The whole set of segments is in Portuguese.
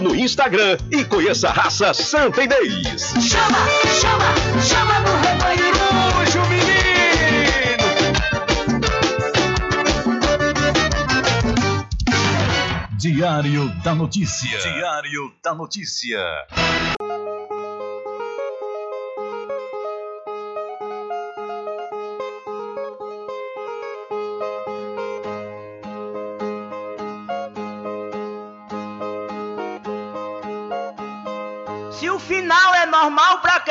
no Instagram e conheça a raça Santa Inês. Chama, chama, chama no rebanho. Puxa o menino! Diário da Notícia. Diário da Notícia.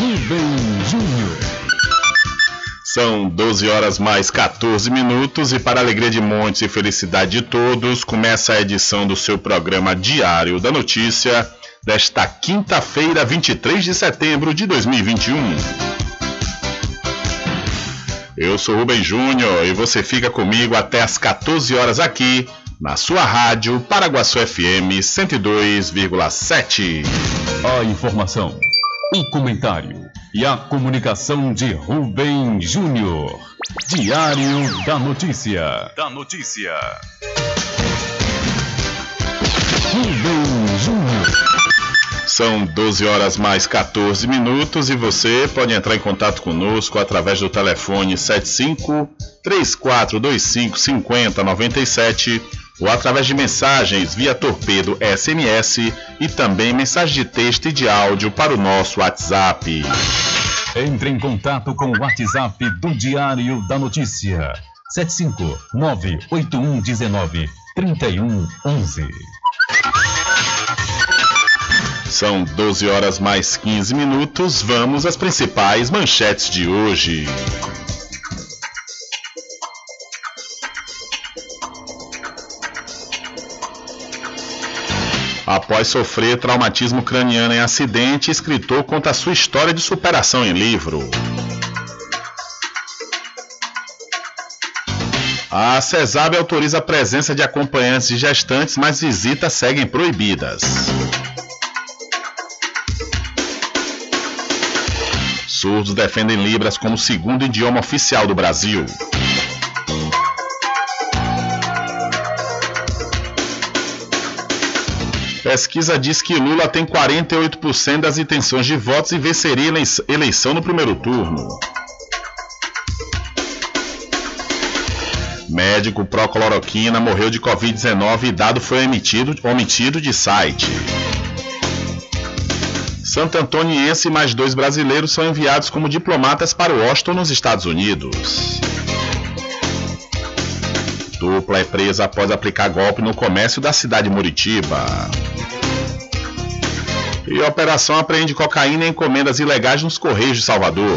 Rubem Júnior. São 12 horas mais 14 minutos e para alegria de montes e felicidade de todos, começa a edição do seu programa Diário da Notícia desta quinta-feira, 23 de setembro de 2021. Eu sou Rubem Júnior e você fica comigo até às 14 horas aqui na sua rádio Paraguaçu FM 102,7. A informação, o comentário e a comunicação de Rubem Júnior. Diário da Notícia. Da Notícia. Rubem Júnior. São 12 horas mais 14 minutos e você pode entrar em contato conosco através do telefone 75 3425 5097 ou através de mensagens via torpedo SMS e também mensagem de texto e de áudio para o nosso WhatsApp. Entre em contato com o WhatsApp do Diário da Notícia. 759-8119-3111. São 12 horas mais 15 minutos. Vamos às principais manchetes de hoje. Após sofrer traumatismo craniano em acidente, escritor conta sua história de superação em livro. A CESAB autoriza a presença de acompanhantes de gestantes, mas visitas seguem proibidas. Surdos defendem Libras como segundo idioma oficial do Brasil. Pesquisa diz que Lula tem 48% das intenções de votos e venceria eleição no primeiro turno. Médico pró-cloroquina morreu de Covid-19 e dado foi omitido de site. Santo Antoniense e mais dois brasileiros são enviados como diplomatas para Washington, nos Estados Unidos. Dupla é presa após aplicar golpe no comércio da cidade de Muritiba. E a operação apreende cocaína e encomendas ilegais nos Correios de Salvador.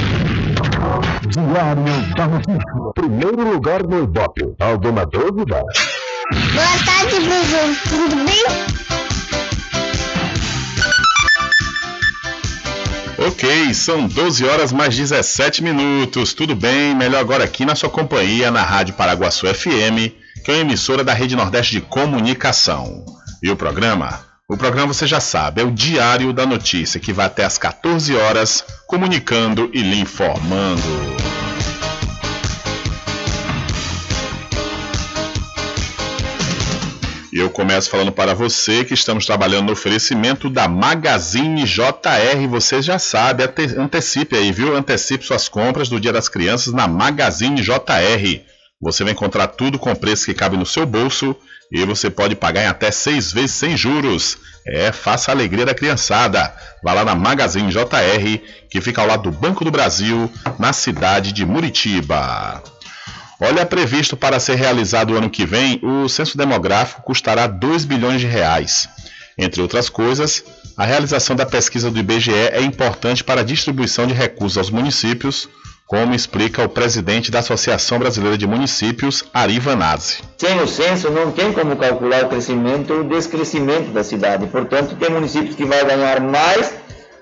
Diário da Notícia. Primeiro lugar no Ibope. Alguma dúvida? Boa tarde, Bruno. Tudo bem? Ok, são 12 horas mais 17 minutos. Tudo bem? Melhor agora aqui na sua companhia, na Rádio Paraguaçu FM, que é uma emissora da Rede Nordeste de Comunicação. E o programa? O programa você já sabe, é o Diário da Notícia, que vai até às 14 horas, comunicando e lhe informando. E eu começo falando para você que estamos trabalhando no oferecimento da Magazine JR. Você já sabe, antecipe aí, viu? Antecipe suas compras do Dia das Crianças na Magazine JR. Você vai encontrar tudo com preço que cabe no seu bolso e você pode pagar em até seis vezes sem juros. É, faça a alegria da criançada. Vá lá na Magazine JR, que fica ao lado do Banco do Brasil, na cidade de Muritiba. Olha, previsto para ser realizado o ano que vem, o censo demográfico custará 2 bilhões de reais. Entre outras coisas, a realização da pesquisa do IBGE é importante para a distribuição de recursos aos municípios, como explica o presidente da Associação Brasileira de Municípios, Ari Vanazzi. Sem o censo, não tem como calcular o crescimento ou o descrescimento da cidade. Portanto, tem municípios que vão ganhar mais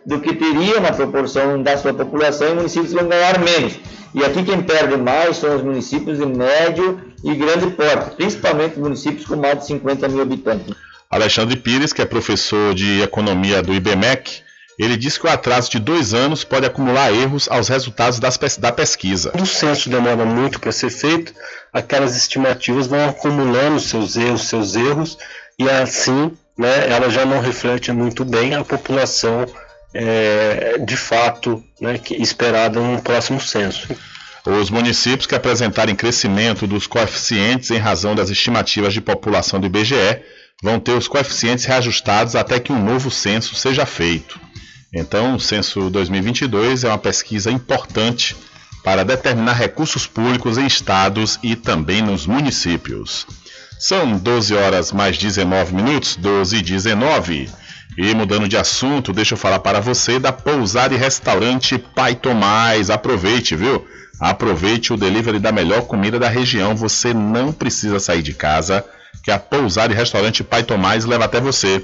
do que teria na proporção da sua população e municípios que vão ganhar menos. E aqui quem perde mais são os municípios de médio e grande porte, principalmente municípios com mais de 50 mil habitantes. Alexandre Pires, que é professor de economia do IBMEC, ele diz que o atraso de dois anos pode acumular erros aos resultados das, da pesquisa. O censo demora muito para ser feito, aquelas estimativas vão acumulando seus erros, seus erros, e assim né, ela já não reflete muito bem a população é, de fato né, que, esperada no próximo censo. Os municípios que apresentarem crescimento dos coeficientes em razão das estimativas de população do IBGE vão ter os coeficientes reajustados até que um novo censo seja feito. Então, o censo 2022 é uma pesquisa importante para determinar recursos públicos em estados e também nos municípios. São 12 horas mais 19 minutos, 12 e 19. E mudando de assunto, deixa eu falar para você da pousada e restaurante Pai Tomás. Aproveite, viu? Aproveite o delivery da melhor comida da região. Você não precisa sair de casa, que a pousada e restaurante Pai Tomás leva até você.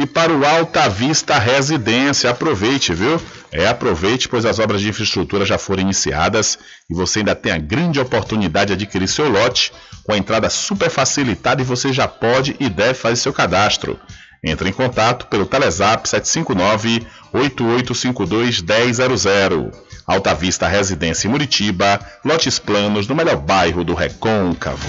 E para o Alta Vista Residência, aproveite, viu? É, aproveite, pois as obras de infraestrutura já foram iniciadas e você ainda tem a grande oportunidade de adquirir seu lote com a entrada super facilitada e você já pode e deve fazer seu cadastro. Entre em contato pelo Telezap 759 8852 1000. Alta Vista Residência em Muritiba, lotes planos no melhor bairro do Recôncavo.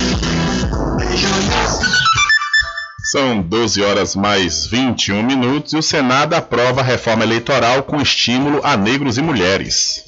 São 12 horas mais 21 minutos e o Senado aprova a reforma eleitoral com estímulo a negros e mulheres.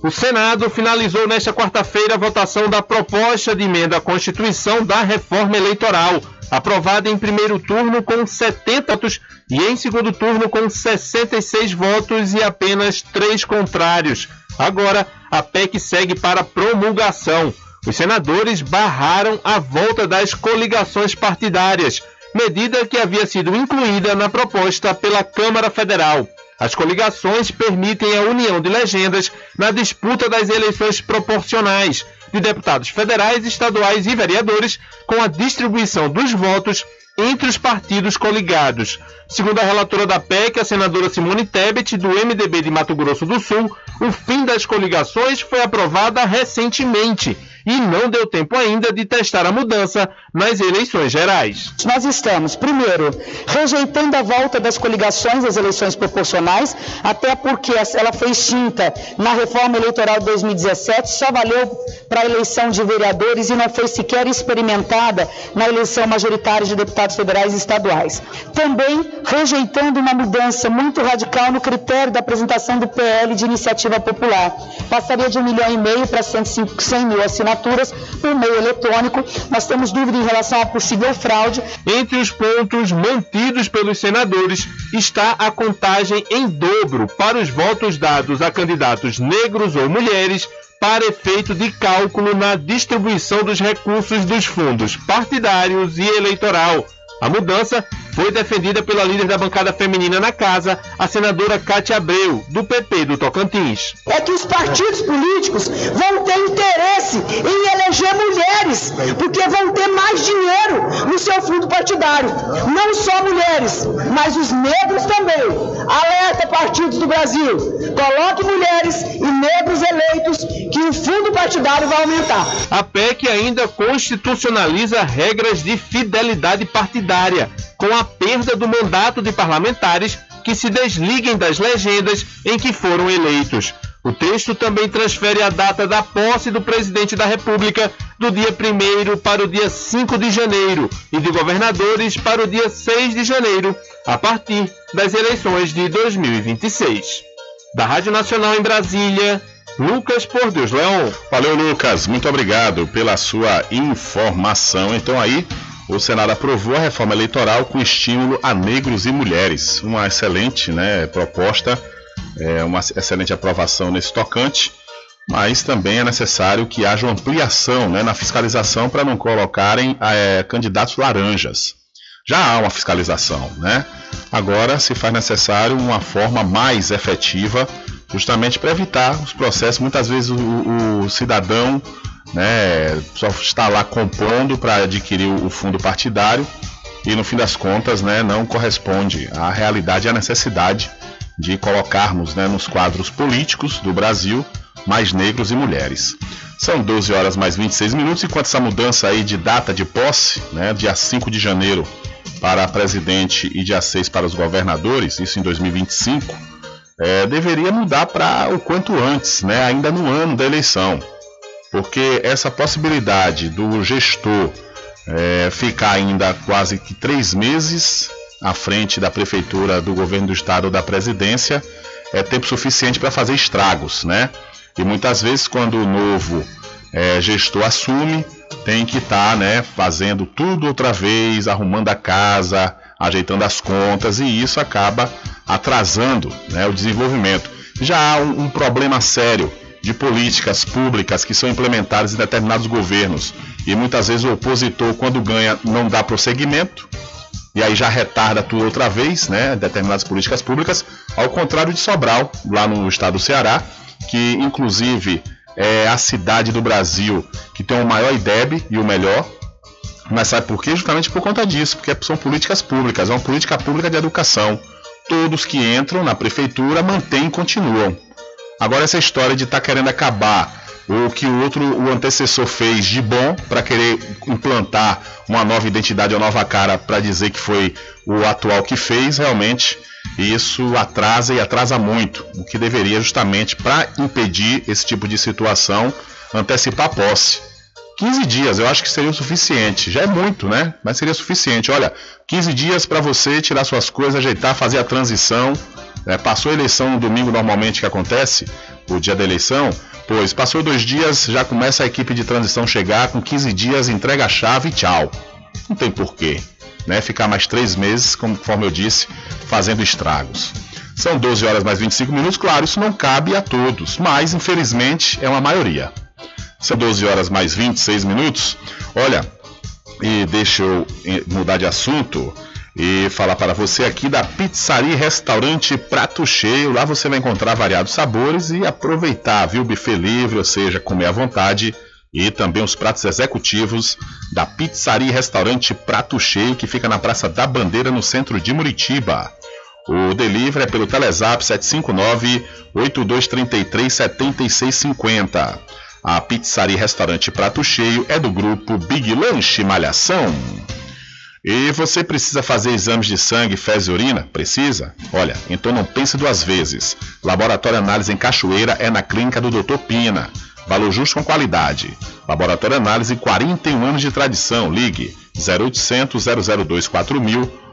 O Senado finalizou nesta quarta-feira a votação da proposta de emenda à Constituição da reforma eleitoral, aprovada em primeiro turno com 70 votos e em segundo turno com 66 votos e apenas três contrários. Agora, a PEC segue para promulgação. Os senadores barraram a volta das coligações partidárias, medida que havia sido incluída na proposta pela Câmara Federal. As coligações permitem a união de legendas na disputa das eleições proporcionais de deputados federais, estaduais e vereadores, com a distribuição dos votos entre os partidos coligados. Segundo a relatora da PEC, a senadora Simone Tebet, do MDB de Mato Grosso do Sul, o fim das coligações foi aprovada recentemente e não deu tempo ainda de testar a mudança nas eleições gerais. Nós estamos, primeiro, rejeitando a volta das coligações às eleições proporcionais, até porque ela foi extinta na reforma eleitoral de 2017, só valeu para a eleição de vereadores e não foi sequer experimentada na eleição majoritária de deputados federais e estaduais. Também rejeitando uma mudança muito radical no critério da apresentação do PL de iniciativa popular. Passaria de um milhão e meio para 100 mil assinaturas por meio eletrônico. Nós temos dúvida em relação à possível fraude. Entre os pontos mantidos pelos senadores está a contagem em dobro para os votos dados a candidatos negros ou mulheres para efeito de cálculo na distribuição dos recursos dos fundos partidários e eleitoral. A mudança foi defendida pela líder da bancada feminina na casa, a senadora Cátia Abreu, do PP do Tocantins. É que os partidos políticos vão ter interesse em eleger mulheres, porque vão ter mais dinheiro no seu fundo partidário. Não só mulheres, mas os negros também. Alerta partidos do Brasil, coloque mulheres e negros eleitos que o fundo partidário vai aumentar. A PEC ainda constitucionaliza regras de fidelidade partidária com a perda do mandato de parlamentares que se desliguem das legendas em que foram eleitos. O texto também transfere a data da posse do presidente da República do dia 1 para o dia 5 de janeiro e de governadores para o dia 6 de janeiro, a partir das eleições de 2026. Da Rádio Nacional em Brasília, Lucas Por Deus Leão. Valeu, Lucas. Muito obrigado pela sua informação. Então aí, o Senado aprovou a reforma eleitoral com estímulo a negros e mulheres. Uma excelente né, proposta, é, uma excelente aprovação nesse tocante, mas também é necessário que haja uma ampliação né, na fiscalização para não colocarem é, candidatos laranjas. Já há uma fiscalização, né? Agora se faz necessário uma forma mais efetiva, justamente para evitar os processos. Muitas vezes o, o cidadão né, só está lá compondo para adquirir o fundo partidário e no fim das contas né, não corresponde à realidade e à necessidade de colocarmos né, nos quadros políticos do Brasil mais negros e mulheres. São 12 horas mais 26 minutos, enquanto essa mudança aí de data de posse, né, dia 5 de janeiro, para presidente e dia 6 para os governadores, isso em 2025, é, deveria mudar para o quanto antes, né, ainda no ano da eleição. Porque essa possibilidade do gestor é, ficar ainda quase que três meses à frente da prefeitura, do governo do estado ou da presidência é tempo suficiente para fazer estragos, né? E muitas vezes quando o novo é, gestor assume, tem que estar tá, né, fazendo tudo outra vez, arrumando a casa, ajeitando as contas, e isso acaba atrasando né, o desenvolvimento. Já há um, um problema sério de políticas públicas que são implementadas em determinados governos. E muitas vezes o opositor, quando ganha, não dá prosseguimento, e aí já retarda tudo outra vez, né? Determinadas políticas públicas, ao contrário de Sobral, lá no estado do Ceará, que inclusive é a cidade do Brasil que tem o maior IDEB e o melhor. Mas sabe por quê? Justamente por conta disso, porque são políticas públicas, é uma política pública de educação. Todos que entram na prefeitura mantêm e continuam. Agora essa história de estar tá querendo acabar o que o outro, o antecessor fez de bom para querer implantar uma nova identidade, uma nova cara para dizer que foi o atual que fez, realmente isso atrasa e atrasa muito, o que deveria justamente para impedir esse tipo de situação antecipar a posse. 15 dias, eu acho que seria o suficiente. Já é muito, né? Mas seria suficiente. Olha, 15 dias para você tirar suas coisas, ajeitar, fazer a transição. É, passou a eleição no domingo, normalmente, que acontece, o dia da eleição. Pois passou dois dias, já começa a equipe de transição chegar. Com 15 dias, entrega a chave e tchau. Não tem porquê né, ficar mais três meses, conforme eu disse, fazendo estragos. São 12 horas mais 25 minutos, claro, isso não cabe a todos, mas infelizmente é uma maioria. São 12 horas mais 26 minutos. Olha, e deixa eu mudar de assunto e falar para você aqui da Pizzaria Restaurante Prato Cheio. Lá você vai encontrar variados sabores e aproveitar, viu? Buffet livre, ou seja, comer à vontade e também os pratos executivos da Pizzaria Restaurante Prato Cheio, que fica na Praça da Bandeira, no centro de Muritiba. O delivery é pelo Telezap 759-8233-7650. A Pizzaria e Restaurante Prato Cheio é do grupo Big Lanche Malhação. E você precisa fazer exames de sangue, fezes e urina? Precisa? Olha, então não pense duas vezes. Laboratório Análise em Cachoeira é na clínica do Dr. Pina. Valor justo com qualidade. Laboratório Análise, 41 anos de tradição. Ligue 0800 002 4000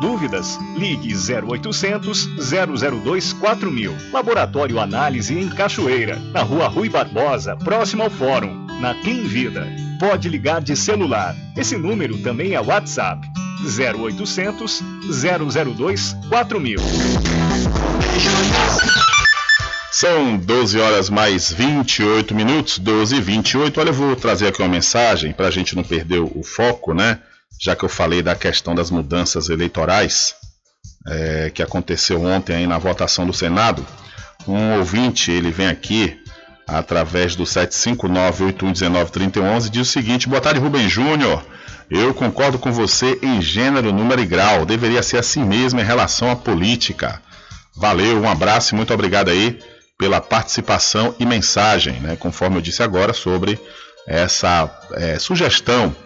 Dúvidas? Ligue 0800 002 4000. Laboratório Análise em Cachoeira, na Rua Rui Barbosa, próximo ao Fórum, na Clean Vida. Pode ligar de celular. Esse número também é WhatsApp. 0800 002 4000. São 12 horas mais 28 minutos, 12 e 28. Olha, eu vou trazer aqui uma mensagem para a gente não perder o foco, né? Já que eu falei da questão das mudanças eleitorais é, que aconteceu ontem aí na votação do Senado. Um ouvinte, ele vem aqui através do 759-8119-3011 diz o seguinte: Boa tarde, Rubem Júnior. Eu concordo com você em gênero, número e grau. Deveria ser assim mesmo em relação à política. Valeu, um abraço e muito obrigado aí pela participação e mensagem, né, conforme eu disse agora, sobre essa é, sugestão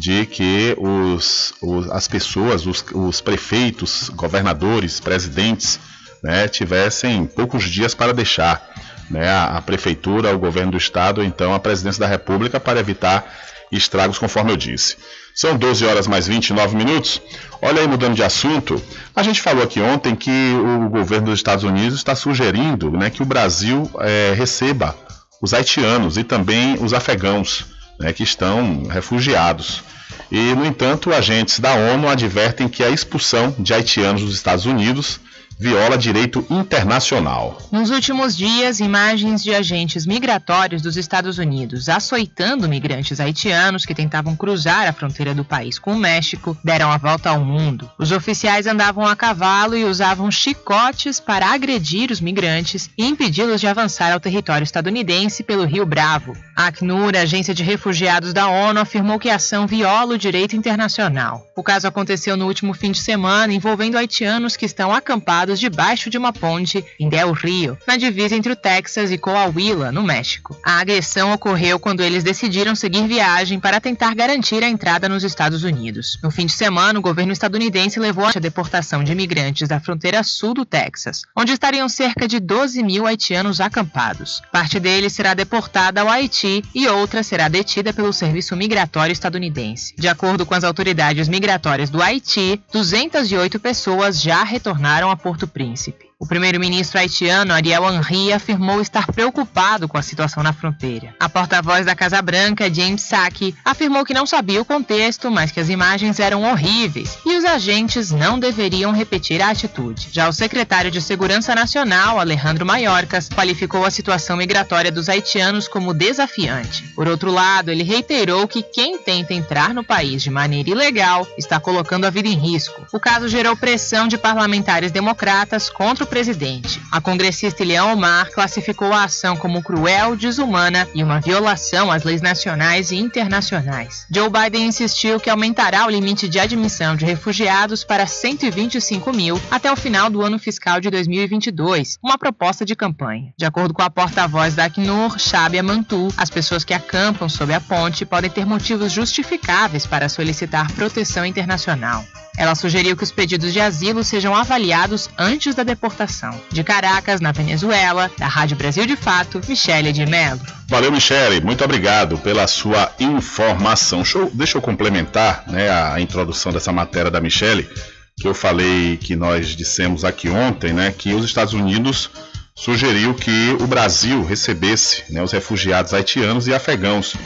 de que os, os as pessoas, os, os, prefeitos, governadores, presidentes, né, tivessem poucos dias para deixar né, a, a, prefeitura, o governo do estado, então a presidência da república, para evitar estragos, conforme eu disse. São 12 horas mais 29 minutos. Olha aí, mudando de assunto, a gente falou aqui ontem que o governo dos Estados Unidos está sugerindo né, que o Brasil é, receba os haitianos e também os afegãos né, que estão refugiados. E, no entanto, agentes da ONU advertem que a expulsão de haitianos dos Estados Unidos viola direito internacional. Nos últimos dias, imagens de agentes migratórios dos Estados Unidos açoitando migrantes haitianos que tentavam cruzar a fronteira do país com o México deram a volta ao mundo. Os oficiais andavam a cavalo e usavam chicotes para agredir os migrantes e impedi-los de avançar ao território estadunidense pelo Rio Bravo. A Acnur, agência de refugiados da ONU, afirmou que a ação viola o direito internacional. O caso aconteceu no último fim de semana envolvendo haitianos que estão acampados debaixo de uma ponte em Del Rio, na divisa entre o Texas e Coahuila, no México. A agressão ocorreu quando eles decidiram seguir viagem para tentar garantir a entrada nos Estados Unidos. No fim de semana, o governo estadunidense levou a deportação de imigrantes da fronteira sul do Texas, onde estariam cerca de 12 mil haitianos acampados. Parte deles será deportada ao Haiti e outra será detida pelo Serviço Migratório Estadunidense. De acordo com as autoridades migratórias do Haiti, 208 pessoas já retornaram a Porto Príncipe. O primeiro-ministro haitiano Ariel Henry afirmou estar preocupado com a situação na fronteira. A porta-voz da Casa Branca, James Saki, afirmou que não sabia o contexto, mas que as imagens eram horríveis e os agentes não deveriam repetir a atitude. Já o secretário de Segurança Nacional, Alejandro Mayorkas, qualificou a situação migratória dos haitianos como desafiante. Por outro lado, ele reiterou que quem tenta entrar no país de maneira ilegal está colocando a vida em risco. O caso gerou pressão de parlamentares democratas contra o presidente. A congressista Ileão Omar classificou a ação como cruel, desumana e uma violação às leis nacionais e internacionais. Joe Biden insistiu que aumentará o limite de admissão de refugiados para 125 mil até o final do ano fiscal de 2022, uma proposta de campanha. De acordo com a porta-voz da Acnur, Shabia Mantu, as pessoas que acampam sob a ponte podem ter motivos justificáveis para solicitar proteção internacional. Ela sugeriu que os pedidos de asilo sejam avaliados antes da deportação. De Caracas, na Venezuela, da Rádio Brasil de Fato, Michele de Mello. Valeu, Michele. Muito obrigado pela sua informação. Deixa eu, deixa eu complementar né, a introdução dessa matéria da Michele, que eu falei que nós dissemos aqui ontem, né, que os Estados Unidos sugeriu que o Brasil recebesse né, os refugiados haitianos e afegãos.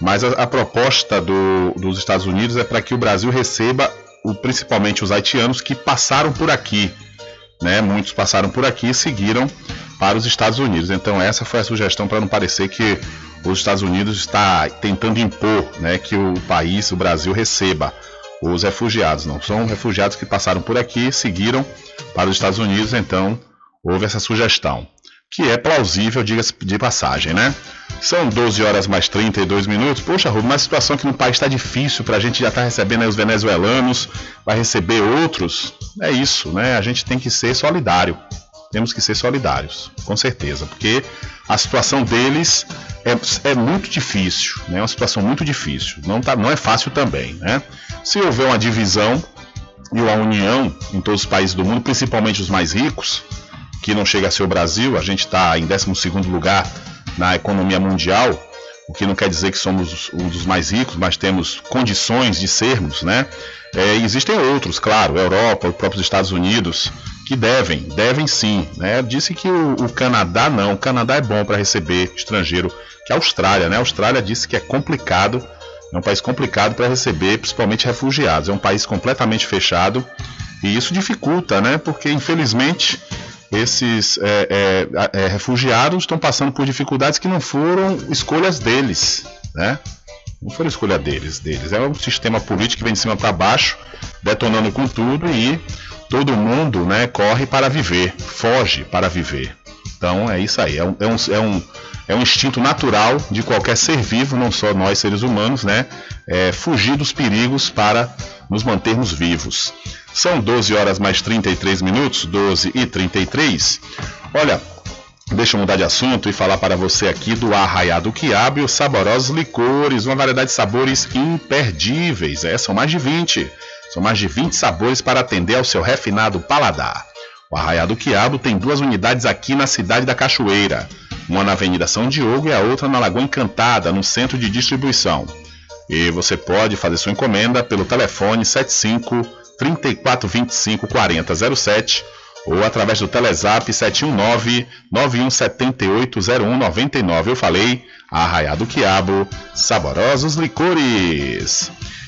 Mas a, a proposta do, dos Estados Unidos é para que o Brasil receba o, principalmente os haitianos que passaram por aqui. Né? Muitos passaram por aqui e seguiram para os Estados Unidos. Então essa foi a sugestão para não parecer que os Estados Unidos está tentando impor né, que o país, o Brasil, receba os refugiados. Não são refugiados que passaram por aqui, seguiram para os Estados Unidos, então houve essa sugestão que é plausível, diga-se de passagem, né? São 12 horas mais 32 minutos. Poxa, Rubens, uma situação que no país está difícil para a gente já estar tá recebendo os venezuelanos, vai receber outros. É isso, né? A gente tem que ser solidário. Temos que ser solidários, com certeza, porque a situação deles é, é muito difícil, né? É uma situação muito difícil. Não, tá, não é fácil também, né? Se houver uma divisão e uma união em todos os países do mundo, principalmente os mais ricos, que não chega a ser o Brasil, a gente está em 12 lugar na economia mundial, o que não quer dizer que somos um dos mais ricos, mas temos condições de sermos, né? É, existem outros, claro, Europa, os próprios Estados Unidos, que devem, devem sim. Né? Disse que o, o Canadá não, o Canadá é bom para receber estrangeiro, que a Austrália, né? A Austrália disse que é complicado, é um país complicado para receber, principalmente refugiados. É um país completamente fechado e isso dificulta, né? Porque infelizmente esses é, é, é, refugiados estão passando por dificuldades que não foram escolhas deles, né? Não foram escolha deles, deles. É um sistema político que vem de cima para baixo, detonando com tudo e todo mundo, né, corre para viver, foge para viver. Então é isso aí. É um, é um, é um, é um instinto natural de qualquer ser vivo, não só nós seres humanos, né? É fugir dos perigos para nos mantermos vivos. São 12 horas mais 33 minutos, 12 e 33. Olha, deixa eu mudar de assunto e falar para você aqui do Arraiado Quiabo e os saborosos licores, uma variedade de sabores imperdíveis. É, são mais de 20. São mais de 20 sabores para atender ao seu refinado paladar. O Arraiado Quiabo tem duas unidades aqui na cidade da Cachoeira. Uma na Avenida São Diogo e a outra na Lagoa Encantada, no centro de distribuição. E você pode fazer sua encomenda pelo telefone 75 3425 4007 ou através do Telezap 719-9178-0199. Eu falei, Arraiá do Quiabo, saborosos licores.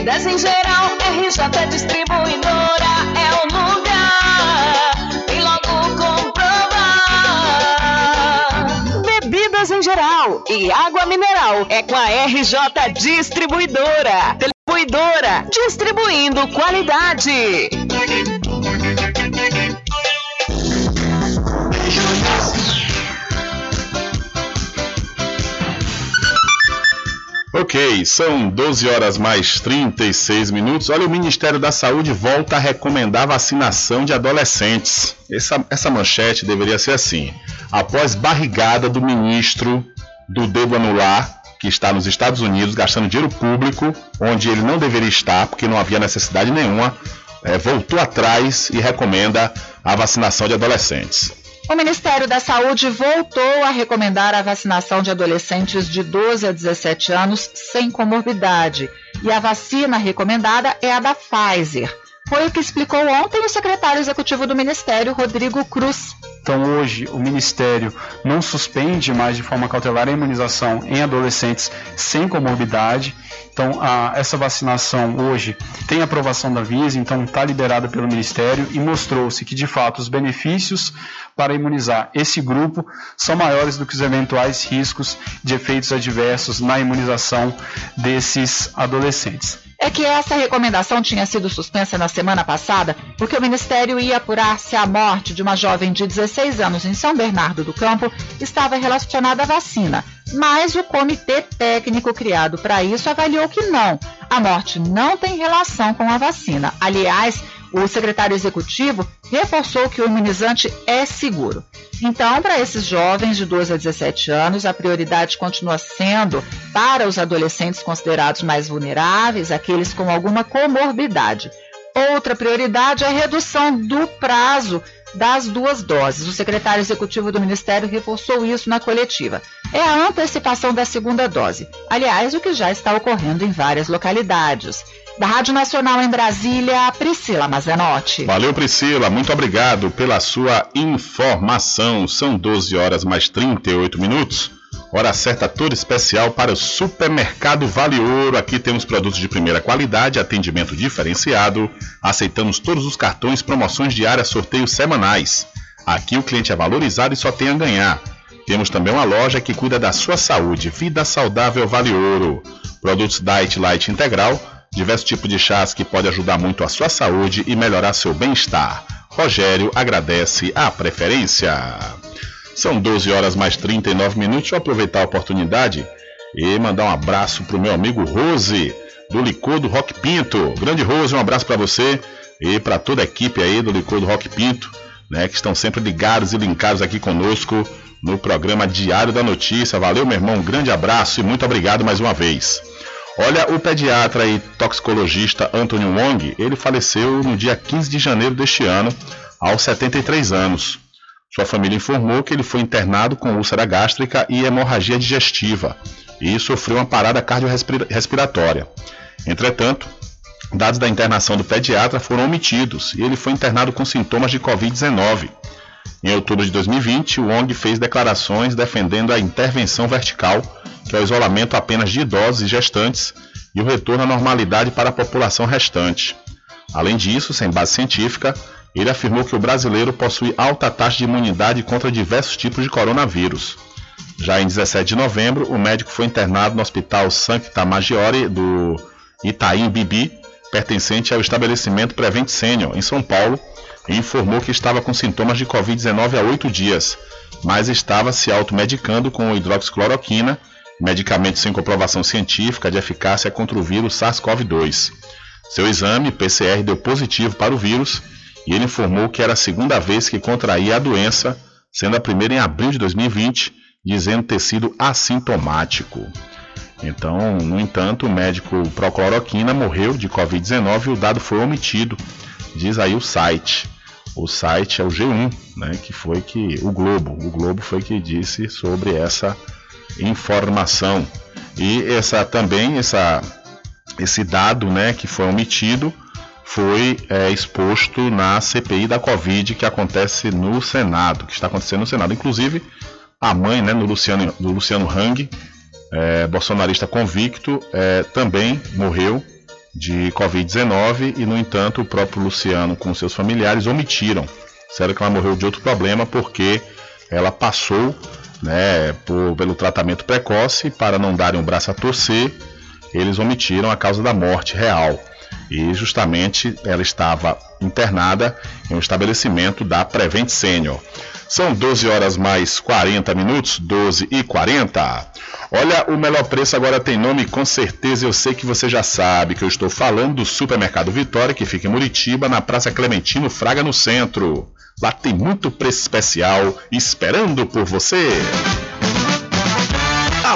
Bebidas em geral. RJ Distribuidora é o lugar. Vem logo comprovar. Bebidas em geral e água mineral é com a RJ Distribuidora. Distribuidora, distribuindo qualidade. Ok, são 12 horas mais 36 minutos. Olha, o Ministério da Saúde volta a recomendar vacinação de adolescentes. Essa, essa manchete deveria ser assim: após barrigada do ministro do Devo Anular, que está nos Estados Unidos gastando dinheiro público, onde ele não deveria estar, porque não havia necessidade nenhuma, eh, voltou atrás e recomenda a vacinação de adolescentes. O Ministério da Saúde voltou a recomendar a vacinação de adolescentes de 12 a 17 anos sem comorbidade. E a vacina recomendada é a da Pfizer. Foi o que explicou ontem o secretário executivo do Ministério, Rodrigo Cruz. Então, hoje, o Ministério não suspende mais de forma cautelar a imunização em adolescentes sem comorbidade. Então, a, essa vacinação hoje tem aprovação da Visa, então está liberada pelo Ministério e mostrou-se que, de fato, os benefícios para imunizar esse grupo são maiores do que os eventuais riscos de efeitos adversos na imunização desses adolescentes. É que essa recomendação tinha sido suspensa na semana passada porque o Ministério ia apurar se a morte de uma jovem de 16 anos em São Bernardo do Campo estava relacionada à vacina. Mas o comitê técnico criado para isso avaliou que não. A morte não tem relação com a vacina. Aliás, o secretário executivo reforçou que o imunizante é seguro. Então, para esses jovens de 12 a 17 anos, a prioridade continua sendo para os adolescentes considerados mais vulneráveis, aqueles com alguma comorbidade. Outra prioridade é a redução do prazo das duas doses. O secretário executivo do Ministério reforçou isso na coletiva. É a antecipação da segunda dose. Aliás, o que já está ocorrendo em várias localidades. Da Rádio Nacional em Brasília, Priscila Mazenotti. Valeu, Priscila. Muito obrigado pela sua informação. São 12 horas mais 38 minutos. Hora certa toda especial para o Supermercado Vale Ouro. Aqui temos produtos de primeira qualidade, atendimento diferenciado. Aceitamos todos os cartões, promoções diárias, sorteios semanais. Aqui o cliente é valorizado e só tem a ganhar. Temos também uma loja que cuida da sua saúde. Vida Saudável Vale Ouro. Produtos Diet Light Integral diversos tipos de chás que pode ajudar muito a sua saúde e melhorar seu bem-estar. Rogério agradece a preferência. São 12 horas mais 39 minutos. Eu aproveitar a oportunidade e mandar um abraço para o meu amigo Rose, do Licor do Rock Pinto. Grande Rose, um abraço para você e para toda a equipe aí do Licor do Rock Pinto, né, que estão sempre ligados e linkados aqui conosco no programa Diário da Notícia. Valeu, meu irmão, um grande abraço e muito obrigado mais uma vez. Olha, o pediatra e toxicologista Anthony Wong, ele faleceu no dia 15 de janeiro deste ano, aos 73 anos. Sua família informou que ele foi internado com úlcera gástrica e hemorragia digestiva e sofreu uma parada cardiorrespiratória. Entretanto, dados da internação do pediatra foram omitidos e ele foi internado com sintomas de Covid-19. Em outubro de 2020, o Wong fez declarações defendendo a intervenção vertical, que é o isolamento apenas de idosos e gestantes, e o retorno à normalidade para a população restante. Além disso, sem base científica, ele afirmou que o brasileiro possui alta taxa de imunidade contra diversos tipos de coronavírus. Já em 17 de novembro, o médico foi internado no Hospital Sancta Maggiore do Itaim Bibi, pertencente ao estabelecimento Prevent Senior, em São Paulo, e informou que estava com sintomas de Covid-19 há oito dias, mas estava se automedicando com hidroxicloroquina, medicamento sem comprovação científica de eficácia contra o vírus SARS-CoV-2. Seu exame, PCR, deu positivo para o vírus e ele informou que era a segunda vez que contraía a doença, sendo a primeira em abril de 2020, dizendo ter sido assintomático. Então, no entanto, o médico Procloroquina morreu de Covid-19 e o dado foi omitido, diz aí o site. O site é o G1, né, que foi que o Globo, o Globo foi que disse sobre essa informação. E essa também essa esse dado, né, que foi omitido, foi é, exposto na CPI da Covid que acontece no Senado, que está acontecendo no Senado. Inclusive, a mãe né, do, Luciano, do Luciano Hang, é, bolsonarista convicto, é, também morreu de Covid-19 e, no entanto, o próprio Luciano com seus familiares omitiram. Sério que ela morreu de outro problema porque ela passou né, por, pelo tratamento precoce para não darem o braço a torcer. Eles omitiram a causa da morte real e justamente ela estava internada em um estabelecimento da Prevent Senior. São 12 horas mais 40 minutos, 12 e 40. Olha, o melhor preço agora tem nome, com certeza eu sei que você já sabe que eu estou falando do Supermercado Vitória, que fica em Muritiba, na Praça Clementino Fraga, no centro. Lá tem muito preço especial esperando por você. A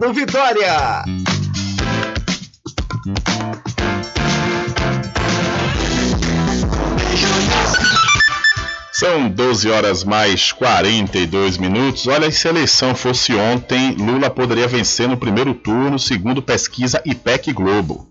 Mercado Vitória. São 12 horas mais 42 minutos. Olha, se a eleição fosse ontem, Lula poderia vencer no primeiro turno, segundo pesquisa IPEC Globo.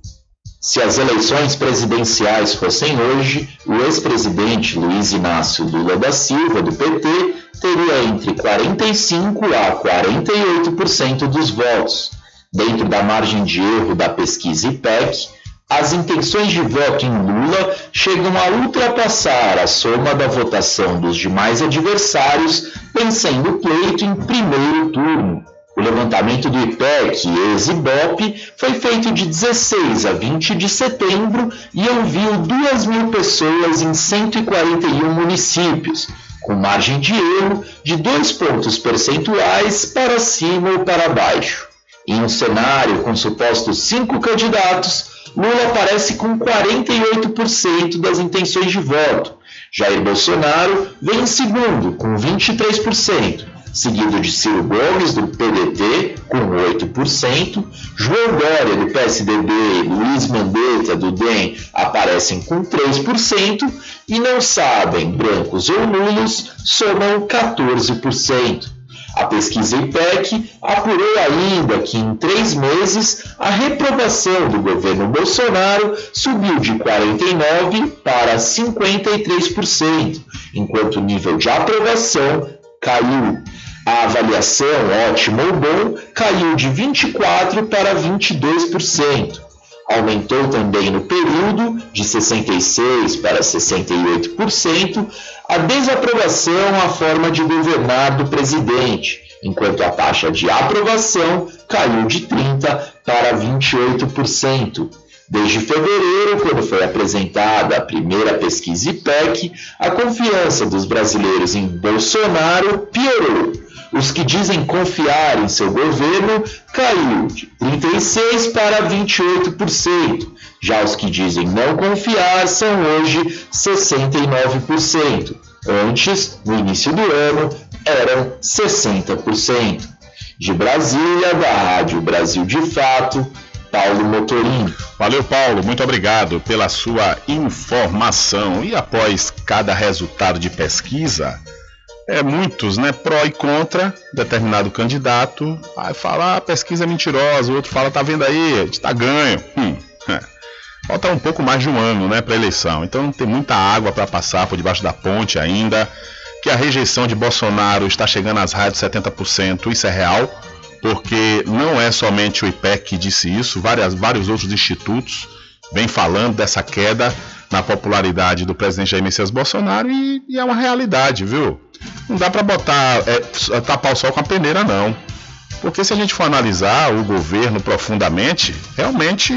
Se as eleições presidenciais fossem hoje, o ex-presidente Luiz Inácio Lula da Silva, do PT, teria entre 45% a 48% dos votos. Dentro da margem de erro da pesquisa IPEC, as intenções de voto em Lula chegam a ultrapassar a soma da votação dos demais adversários, vencendo o pleito em primeiro turno. O levantamento do IPEC e ex-IBOP foi feito de 16 a 20 de setembro e ouviu 2 mil pessoas em 141 municípios, com margem de erro de 2 pontos percentuais para cima ou para baixo. Em um cenário com supostos cinco candidatos, Lula aparece com 48% das intenções de voto. Jair Bolsonaro vem em segundo, com 23% seguido de Ciro Gomes, do PDT, com 8%, João Dória, do PSDB, e Luiz Mandetta, do DEM, aparecem com 3%, e não sabem, brancos ou nulos, somam 14%. A pesquisa IPEC apurou ainda que em três meses a reprovação do governo Bolsonaro subiu de 49% para 53%, enquanto o nível de aprovação caiu. A avaliação ótimo ou bom caiu de 24% para 22%. Aumentou também no período, de 66% para 68%, a desaprovação à forma de governar do presidente, enquanto a taxa de aprovação caiu de 30% para 28%. Desde fevereiro, quando foi apresentada a primeira pesquisa IPEC, a confiança dos brasileiros em Bolsonaro piorou. Os que dizem confiar em seu governo caiu de 36% para 28%. Já os que dizem não confiar são hoje 69%. Antes, no início do ano, eram 60%. De Brasília, da Rádio Brasil de Fato, Paulo Motorim. Valeu, Paulo, muito obrigado pela sua informação. E após cada resultado de pesquisa, é muitos, né, pró e contra determinado candidato. Aí fala, ah, pesquisa é mentirosa, o outro fala, tá vendo aí, a gente tá ganho. Hum, é. Falta um pouco mais de um ano, né, para eleição. Então tem muita água para passar por debaixo da ponte ainda. Que a rejeição de Bolsonaro está chegando às rádios 70%, isso é real, porque não é somente o IPEC que disse isso, várias, vários outros institutos vêm falando dessa queda na popularidade do presidente Jair Messias Bolsonaro e, e é uma realidade, viu? Não dá para botar, é, tapar o sol com a peneira, não. Porque se a gente for analisar o governo profundamente, realmente,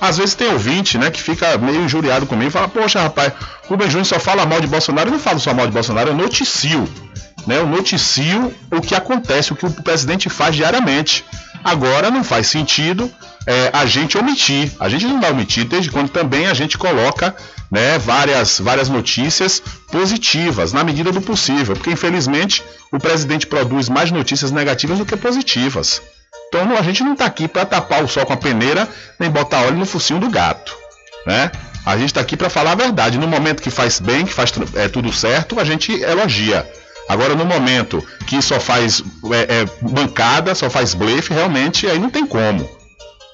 às vezes tem ouvinte, né, que fica meio injuriado comigo e fala, poxa, rapaz, Rubem Júnior só fala mal de Bolsonaro. Eu não falo só mal de Bolsonaro, eu noticio. Né, eu noticio o que acontece, o que o presidente faz diariamente. Agora não faz sentido é, a gente omitir. A gente não vai omitir desde quando também a gente coloca né, várias, várias notícias positivas, na medida do possível, porque infelizmente o presidente produz mais notícias negativas do que positivas. Então a gente não está aqui para tapar o sol com a peneira, nem botar óleo no focinho do gato. Né? A gente está aqui para falar a verdade. No momento que faz bem, que faz é, tudo certo, a gente elogia. Agora, no momento que só faz é, é, bancada, só faz blefe, realmente aí não tem como.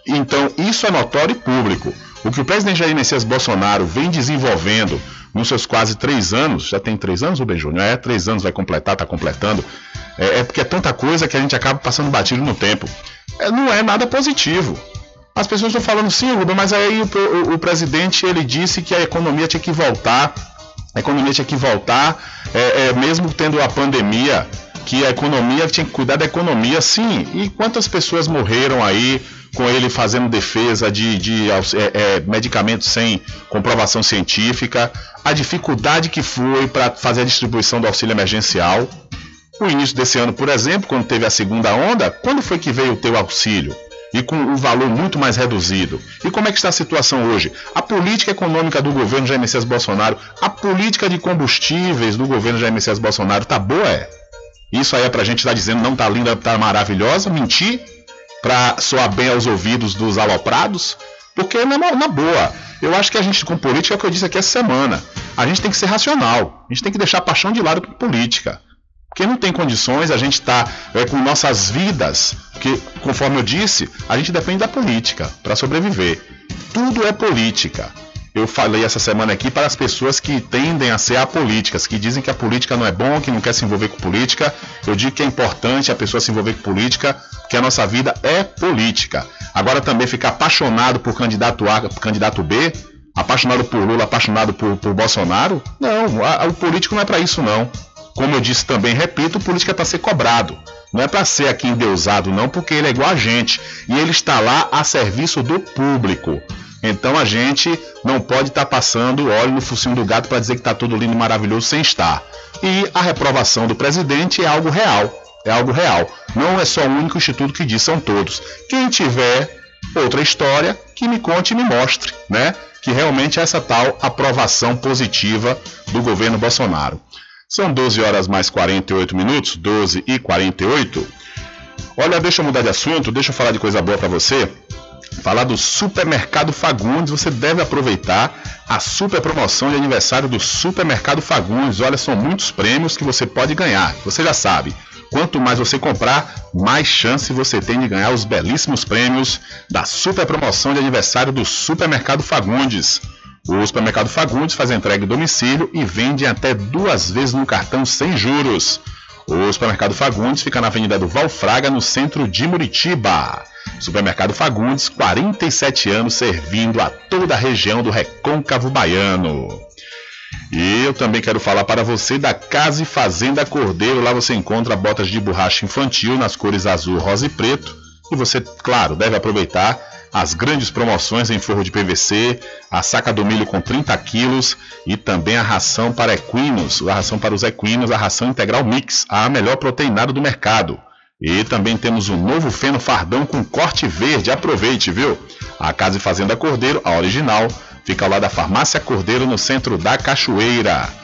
Então, isso é notório e público. O que o presidente Jair Messias Bolsonaro vem desenvolvendo nos seus quase três anos, já tem três anos, Rubem Júnior? É, três anos vai completar, está completando. É, é, porque é tanta coisa que a gente acaba passando batido no tempo. É, não é nada positivo. As pessoas estão falando, sim, Rubem, mas aí o, o, o, presidente ele disse que a economia tinha que voltar, a economia tinha que voltar, é, é, mesmo tendo a pandemia, que a economia tinha que cuidar da economia, sim. E quantas pessoas morreram aí com ele fazendo defesa de, de é, é, medicamentos sem comprovação científica, a dificuldade que foi para fazer a distribuição do auxílio emergencial. O início desse ano, por exemplo, quando teve a segunda onda, quando foi que veio o teu auxílio? E com o valor muito mais reduzido. E como é que está a situação hoje? A política econômica do governo Jair Messias Bolsonaro, a política de combustíveis do governo Jair Messias Bolsonaro, tá boa, é? Isso aí é pra gente estar tá dizendo não tá linda, tá maravilhosa, mentir? para soar bem aos ouvidos dos aloprados, porque na, na boa, eu acho que a gente com política é o que eu disse aqui essa semana. A gente tem que ser racional, a gente tem que deixar a paixão de lado com política. Porque não tem condições a gente estar tá, é, com nossas vidas, porque, conforme eu disse, a gente depende da política para sobreviver. Tudo é política eu falei essa semana aqui para as pessoas que tendem a ser apolíticas, que dizem que a política não é bom, que não quer se envolver com política. Eu digo que é importante a pessoa se envolver com política, que a nossa vida é política. Agora também ficar apaixonado por candidato A, por candidato B, apaixonado por Lula, apaixonado por, por Bolsonaro, não, a, a, o político não é para isso não. Como eu disse também, repito, o político é para ser cobrado. Não é para ser aqui endeusado, não, porque ele é igual a gente. E ele está lá a serviço do público. Então a gente não pode estar tá passando óleo no focinho do gato para dizer que está tudo lindo e maravilhoso sem estar. E a reprovação do presidente é algo real. É algo real. Não é só o único instituto que diz, são todos. Quem tiver outra história, que me conte e me mostre, né? Que realmente é essa tal aprovação positiva do governo Bolsonaro. São 12 horas mais 48 minutos, 12 e 48. Olha, deixa eu mudar de assunto, deixa eu falar de coisa boa para você falar do Supermercado Fagundes. Você deve aproveitar a super promoção de aniversário do Supermercado Fagundes. Olha, são muitos prêmios que você pode ganhar. Você já sabe. Quanto mais você comprar, mais chance você tem de ganhar os belíssimos prêmios da super promoção de aniversário do Supermercado Fagundes. O Supermercado Fagundes faz entrega em domicílio e vende até duas vezes no cartão sem juros. O Supermercado Fagundes fica na Avenida do Valfraga, no centro de Muritiba. Supermercado Fagundes, 47 anos servindo a toda a região do Recôncavo Baiano. E eu também quero falar para você da Casa e Fazenda Cordeiro. Lá você encontra botas de borracha infantil nas cores azul, rosa e preto. E você, claro, deve aproveitar as grandes promoções em forro de PVC, a saca do milho com 30 quilos e também a ração para equinos, a ração para os equinos, a ração integral mix, a melhor proteinada do mercado. E também temos um novo feno fardão com corte verde. Aproveite, viu? A Casa e Fazenda Cordeiro, a original, fica ao lado da Farmácia Cordeiro no centro da Cachoeira.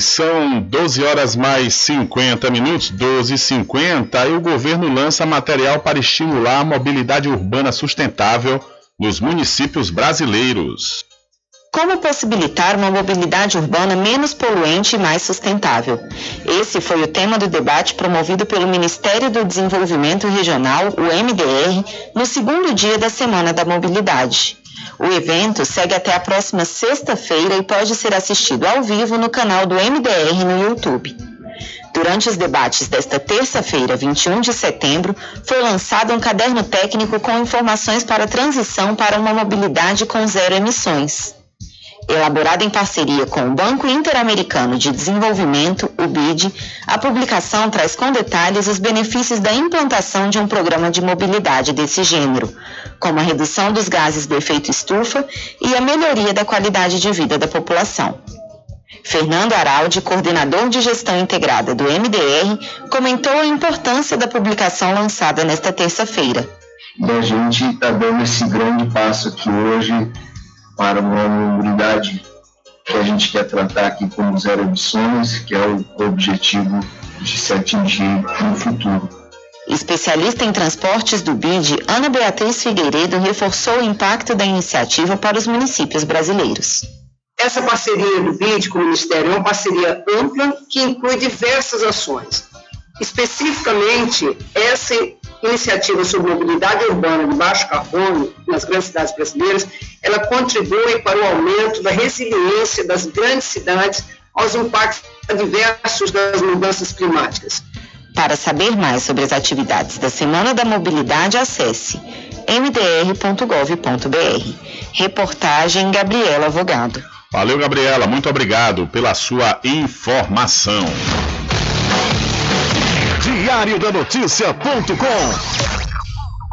São 12 horas mais 50 minutos, 12 e 50 e o governo lança material para estimular a mobilidade urbana sustentável nos municípios brasileiros. Como possibilitar uma mobilidade urbana menos poluente e mais sustentável? Esse foi o tema do debate promovido pelo Ministério do Desenvolvimento Regional, o MDR, no segundo dia da Semana da Mobilidade. O evento segue até a próxima sexta-feira e pode ser assistido ao vivo no canal do MDR no YouTube. Durante os debates desta terça-feira, 21 de setembro, foi lançado um caderno técnico com informações para a transição para uma mobilidade com zero emissões. Elaborada em parceria com o Banco Interamericano de Desenvolvimento, o BID, a publicação traz com detalhes os benefícios da implantação de um programa de mobilidade desse gênero, como a redução dos gases do efeito estufa e a melhoria da qualidade de vida da população. Fernando Araldi, coordenador de gestão integrada do MDR, comentou a importância da publicação lançada nesta terça-feira. da gente está dando esse grande passo aqui hoje para uma mobilidade que a gente quer tratar aqui como zero emissões, que é o objetivo de se atingir no futuro. Especialista em transportes do BID, Ana Beatriz Figueiredo reforçou o impacto da iniciativa para os municípios brasileiros. Essa parceria do BID com o Ministério é uma parceria ampla que inclui diversas ações. Especificamente, essa iniciativa sobre mobilidade urbana de baixo carbono nas grandes cidades brasileiras, ela contribui para o aumento da resiliência das grandes cidades aos impactos adversos das mudanças climáticas. Para saber mais sobre as atividades da Semana da Mobilidade, acesse mdr.gov.br. Reportagem Gabriela Avogado. Valeu, Gabriela, muito obrigado pela sua informação. Diário da Notícia.com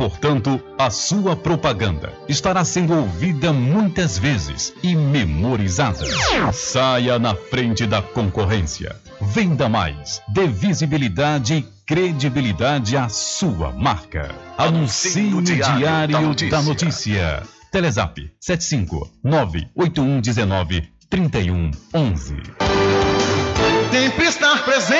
Portanto, a sua propaganda estará sendo ouvida muitas vezes e memorizada. Saia na frente da concorrência. Venda mais. Dê visibilidade e credibilidade à sua marca. Anuncie no Diário da Notícia. Telezap 75 98119 3111. Sempre estar presente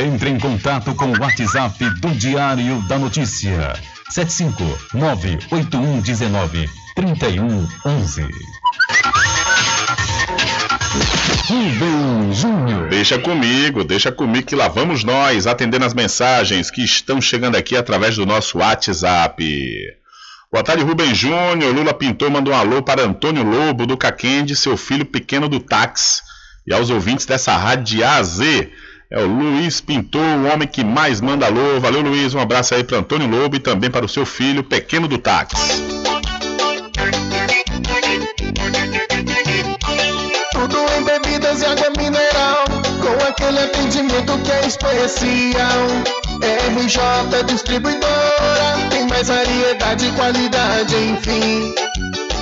Entre em contato com o WhatsApp do Diário da Notícia. 759-8119-3111. Rubem Júnior. Deixa comigo, deixa comigo que lá vamos nós atendendo as mensagens que estão chegando aqui através do nosso WhatsApp. Boa tarde, Rubem Júnior. Lula Pintor mandou um alô para Antônio Lobo do Caquende, seu filho pequeno do táxi. E aos ouvintes dessa rádio de A a Z. É o Luiz Pintor, o homem que mais manda alô. Valeu, Luiz. Um abraço aí para Antônio Lobo e também para o seu filho pequeno do táxi. Tudo em bebidas e água mineral, com aquele atendimento que é especial. RJ Distribuidora, tem mais variedade e qualidade, enfim.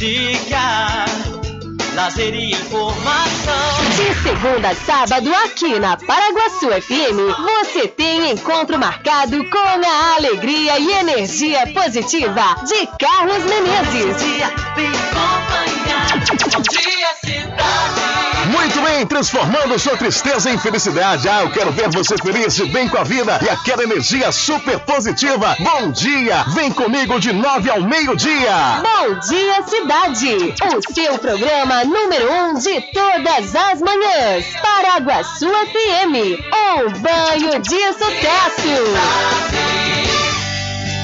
Música, lazer e informação. De segunda a sábado, aqui na Paraguaçu FM, você tem encontro marcado com a alegria e energia positiva de Carlos Menezes. Bom dia, cidade. Muito bem, transformando sua tristeza em felicidade. Ah, eu quero ver você feliz, de bem com a vida e aquela energia super positiva. Bom dia, vem comigo de nove ao meio-dia. Bom dia, cidade! O seu programa número um de todas as manhãs. Paraguaçu FM, um banho de sucesso.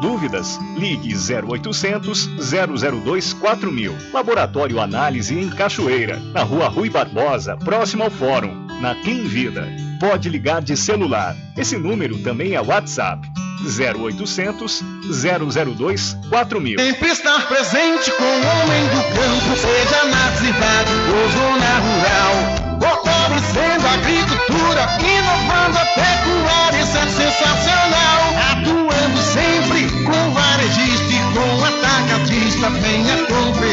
Dúvidas? Ligue 0800 002 4000. Laboratório Análise em Cachoeira, na Rua Rui Barbosa, próximo ao Fórum, na Clean Vida. Pode ligar de celular. Esse número também é WhatsApp. 0800 002 4000. Sempre estar presente com o homem do campo, seja na cidade ou zona rural. Fortalecendo a agricultura, inovando a pecuária, isso é sensacional.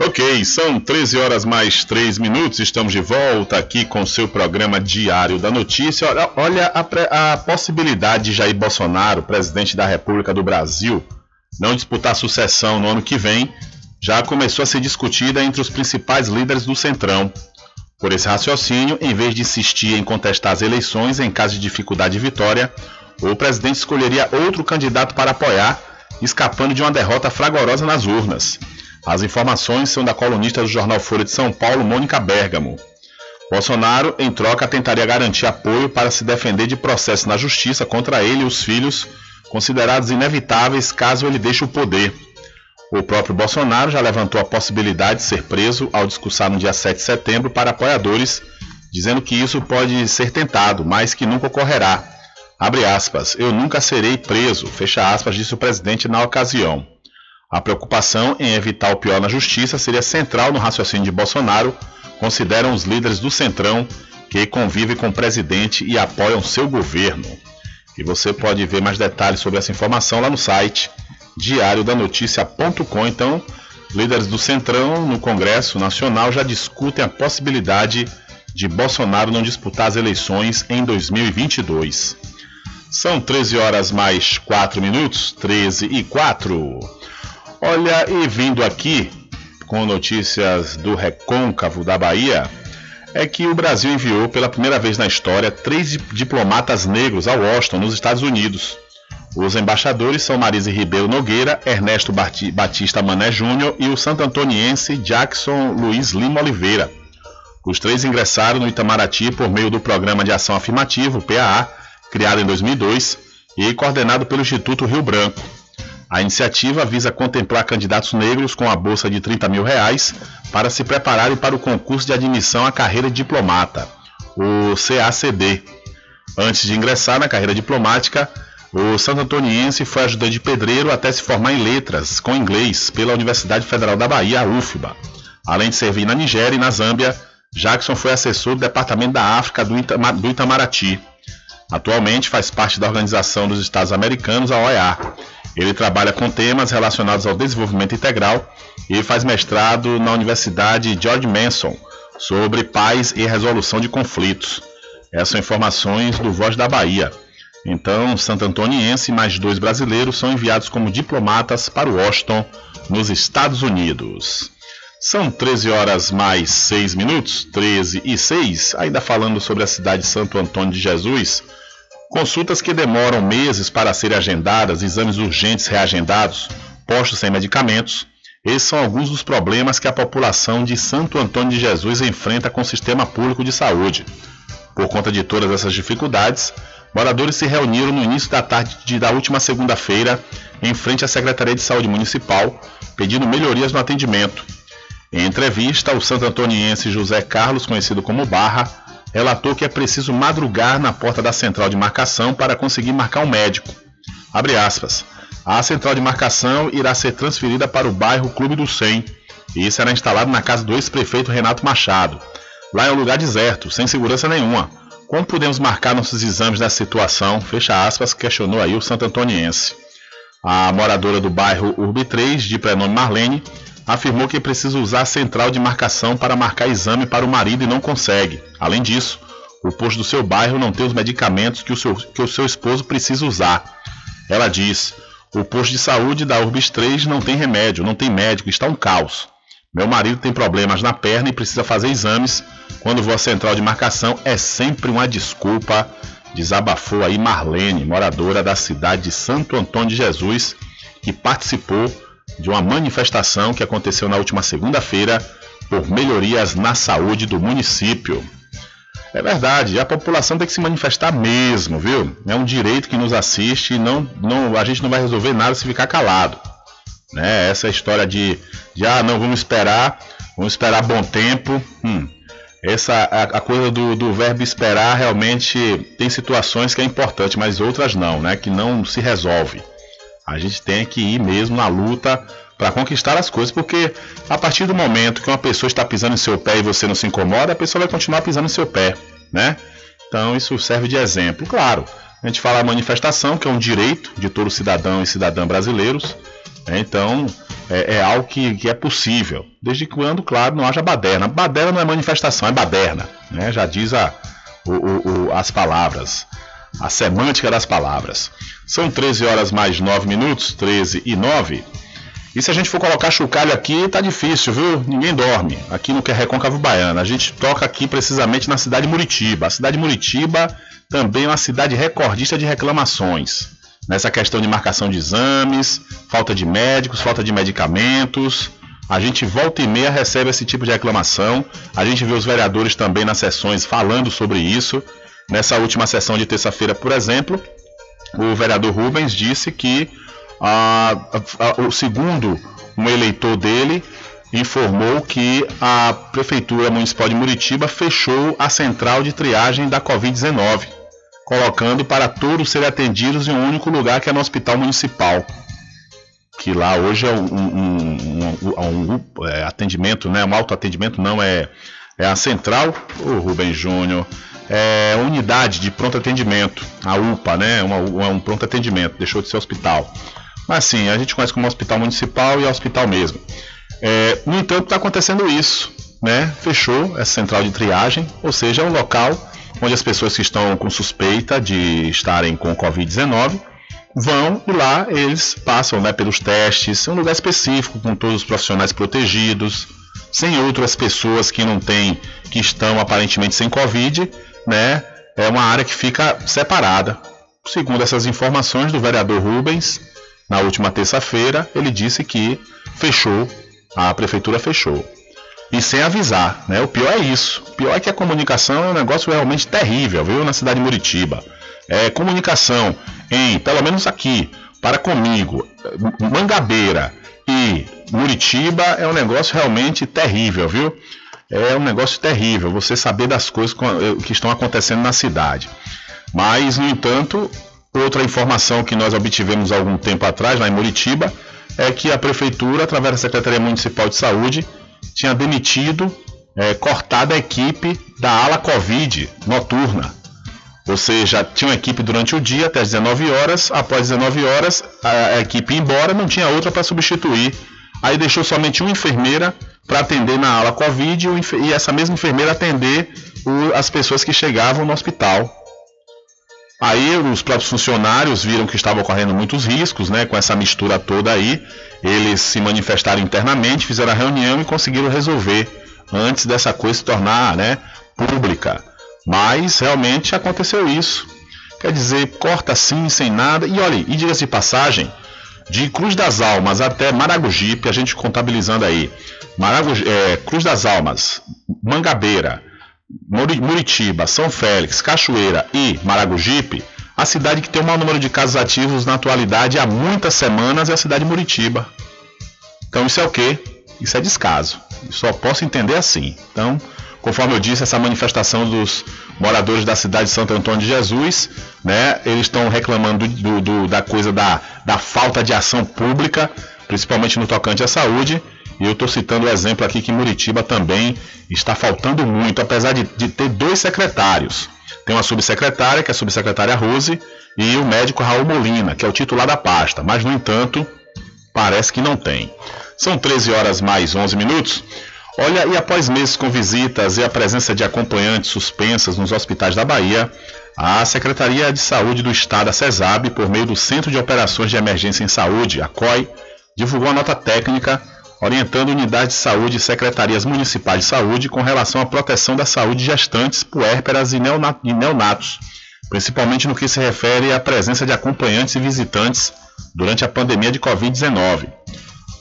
Ok, são 13 horas mais 3 minutos. Estamos de volta aqui com seu programa Diário da Notícia. Olha, olha a, a possibilidade de Jair Bolsonaro, presidente da República do Brasil, não disputar sucessão no ano que vem, já começou a ser discutida entre os principais líderes do Centrão. Por esse raciocínio, em vez de insistir em contestar as eleições em caso de dificuldade de vitória, o presidente escolheria outro candidato para apoiar, escapando de uma derrota fragorosa nas urnas. As informações são da colunista do jornal Folha de São Paulo, Mônica Bergamo. Bolsonaro, em troca, tentaria garantir apoio para se defender de processo na justiça contra ele e os filhos, considerados inevitáveis caso ele deixe o poder. O próprio Bolsonaro já levantou a possibilidade de ser preso ao discursar no dia 7 de setembro para apoiadores, dizendo que isso pode ser tentado, mas que nunca ocorrerá. Abre aspas, eu nunca serei preso, fecha aspas, disse o presidente na ocasião. A preocupação em evitar o pior na justiça seria central no raciocínio de Bolsonaro, consideram os líderes do Centrão que convivem com o presidente e apoiam seu governo. E você pode ver mais detalhes sobre essa informação lá no site diariodanoticia.com. Então, líderes do Centrão no Congresso Nacional já discutem a possibilidade de Bolsonaro não disputar as eleições em 2022. São 13 horas mais 4 minutos, 13 e 4. Olha, e vindo aqui com notícias do recôncavo da Bahia, é que o Brasil enviou pela primeira vez na história três diplomatas negros a Washington, nos Estados Unidos. Os embaixadores são Marise Ribeiro Nogueira, Ernesto Batista Mané Júnior e o santo antoniense Jackson Luiz Lima Oliveira. Os três ingressaram no Itamaraty por meio do Programa de Ação Afirmativo, PAA, criado em 2002 e coordenado pelo Instituto Rio Branco. A iniciativa visa contemplar candidatos negros com a bolsa de 30 mil reais para se prepararem para o concurso de admissão à carreira de diplomata, o CACD. Antes de ingressar na carreira diplomática, o santo antoniense foi ajudante de pedreiro até se formar em letras, com inglês, pela Universidade Federal da Bahia, a UFBA. Além de servir na Nigéria e na Zâmbia, Jackson foi assessor do Departamento da África do, Itamaraty. Atualmente faz parte da Organização dos Estados Americanos, a OEA. Ele trabalha com temas relacionados ao desenvolvimento integral e faz mestrado na Universidade George Mason sobre paz e resolução de conflitos. Essas são informações do Voz da Bahia. Então, Santo Antoniense e mais dois brasileiros são enviados como diplomatas para Washington, nos Estados Unidos. São 13 horas mais 6 minutos, 13 e 6, ainda falando sobre a cidade de Santo Antônio de Jesus. Consultas que demoram meses para serem agendadas, exames urgentes reagendados, postos sem medicamentos. Esses são alguns dos problemas que a população de Santo Antônio de Jesus enfrenta com o sistema público de saúde. Por conta de todas essas dificuldades, moradores se reuniram no início da tarde de, da última segunda-feira em frente à Secretaria de Saúde Municipal, pedindo melhorias no atendimento. Em entrevista, o santo antoniense José Carlos, conhecido como Barra, relatou que é preciso madrugar na porta da central de marcação para conseguir marcar um médico. Abre aspas. A central de marcação irá ser transferida para o bairro Clube do 100 e será instalado na casa do ex-prefeito Renato Machado. Lá é um lugar deserto, sem segurança nenhuma. Como podemos marcar nossos exames nessa situação? Fecha aspas, questionou aí o santo antoniense. A moradora do bairro Urbi 3, de prenome Marlene, afirmou que precisa usar a central de marcação para marcar exame para o marido e não consegue. Além disso, o posto do seu bairro não tem os medicamentos que o seu, que o seu esposo precisa usar. Ela diz: o posto de saúde da Urbis 3 não tem remédio, não tem médico, está um caos. Meu marido tem problemas na perna e precisa fazer exames. Quando vou à central de marcação é sempre uma desculpa. Desabafou aí Marlene, moradora da cidade de Santo Antônio de Jesus, que participou de uma manifestação que aconteceu na última segunda-feira por melhorias na saúde do município. É verdade, a população tem que se manifestar mesmo, viu? É um direito que nos assiste e não, não, a gente não vai resolver nada se ficar calado. Né? Essa história de, de ah, não, vamos esperar, vamos esperar bom tempo. Hum, essa a, a coisa do, do, verbo esperar realmente tem situações que é importante, mas outras não, né? Que não se resolve. A gente tem que ir mesmo na luta para conquistar as coisas, porque a partir do momento que uma pessoa está pisando em seu pé e você não se incomoda, a pessoa vai continuar pisando em seu pé, né? Então isso serve de exemplo. Claro, a gente fala manifestação, que é um direito de todo cidadão e cidadã brasileiros, né? então é, é, algo que, que, é possível, desde quando, claro, não haja baderna. Baderna não é manifestação, é baderna, né? já diz a, o, o, as palavras a semântica das palavras. São 13 horas mais 9 minutos, 13 e 9. E se a gente for colocar chocalho aqui, tá difícil, viu? Ninguém dorme. Aqui no Recôncavo Baiano. A gente toca aqui precisamente na cidade de Muritiba. A cidade de Muritiba também é uma cidade recordista de reclamações. Nessa questão de marcação de exames, falta de médicos, falta de medicamentos. A gente volta e meia recebe esse tipo de reclamação. A gente vê os vereadores também nas sessões falando sobre isso. Nessa última sessão de terça-feira, por exemplo, o vereador Rubens disse que o segundo um eleitor dele informou que a Prefeitura Municipal de Muritiba fechou a central de triagem da Covid-19, colocando para todos serem atendidos em um único lugar, que é no Hospital Municipal. que lá hoje é um, um, um, um é, atendimento, né? Um autoatendimento não é, é a central, o Rubem Júnior, é unidade de pronto atendimento, a UPA, né? Uma, um pronto atendimento, deixou de ser hospital. Mas sim, a gente conhece como hospital municipal e é hospital mesmo. É, no entanto, está acontecendo isso, né? Fechou essa central de triagem, ou seja, é um local onde as pessoas que estão com suspeita de estarem com Covid-19 vão e lá eles passam né, pelos testes, é um lugar específico com todos os profissionais protegidos, sem outras pessoas que não têm, que estão aparentemente sem Covid, né? É uma área que fica separada. Segundo essas informações do vereador Rubens, na última terça-feira, ele disse que fechou, a prefeitura fechou. E sem avisar, né? O pior é isso. O pior é que a comunicação é um negócio realmente terrível, viu? Na cidade de Muritiba. É, comunicação em, pelo menos aqui, para comigo, Mangabeira e Muritiba é um negócio realmente terrível, viu? É um negócio terrível você saber das coisas eh, que estão acontecendo na cidade. Mas, no entanto, outra informação que nós obtivemos algum tempo atrás, lá em Muritiba, é que a prefeitura, através da Secretaria Municipal de Saúde, tinha demitido, é, cortado a equipe da ala Covid noturna. Ou seja, tinha uma equipe durante o dia até as 19 horas, após 19 horas a, a equipe ia embora, não tinha outra para substituir. Aí deixou somente uma enfermeira para atender na ala Covid e essa mesma enfermeira atender o, as pessoas que chegavam no hospital. Aí os próprios funcionários viram que estavam ocorrendo muitos riscos, né, com essa mistura toda aí. Eles se manifestaram internamente, fizeram a reunião e conseguiram resolver antes dessa coisa se tornar, né, pública. Mas realmente aconteceu isso. Quer dizer, corta assim, sem nada. E olha, e diga-se de passagem, de Cruz das Almas até Maragogipe, a gente contabilizando aí. Maragogi, é, Cruz das Almas, Mangabeira, Muritiba, São Félix, Cachoeira e Maragogipe, a cidade que tem o maior número de casos ativos na atualidade há muitas semanas é a cidade de Muritiba. Então isso é o quê? Isso é descaso. Só posso entender assim. Então, Conforme eu disse, essa manifestação dos moradores da cidade de Santo Antônio de Jesus, né, eles estão reclamando do, do, da coisa da, da falta de ação pública, principalmente no tocante à saúde. E eu estou citando o exemplo aqui que Muritiba também está faltando muito, apesar de, de ter dois secretários. Tem uma subsecretária, que é a subsecretária Rose, e o médico Raul Molina, que é o titular da pasta, mas no entanto, parece que não tem. São 13 horas mais 11 minutos. Olha, e após meses com visitas e a presença de acompanhantes suspensas nos hospitais da Bahia, a Secretaria de Saúde do Estado, a CESAB, por meio do Centro de Operações de Emergência em Saúde, a COI, divulgou a nota técnica orientando unidades de saúde e secretarias municipais de saúde com relação à proteção da saúde de gestantes, puérperas e neonatos, principalmente no que se refere à presença de acompanhantes e visitantes durante a pandemia de Covid-19.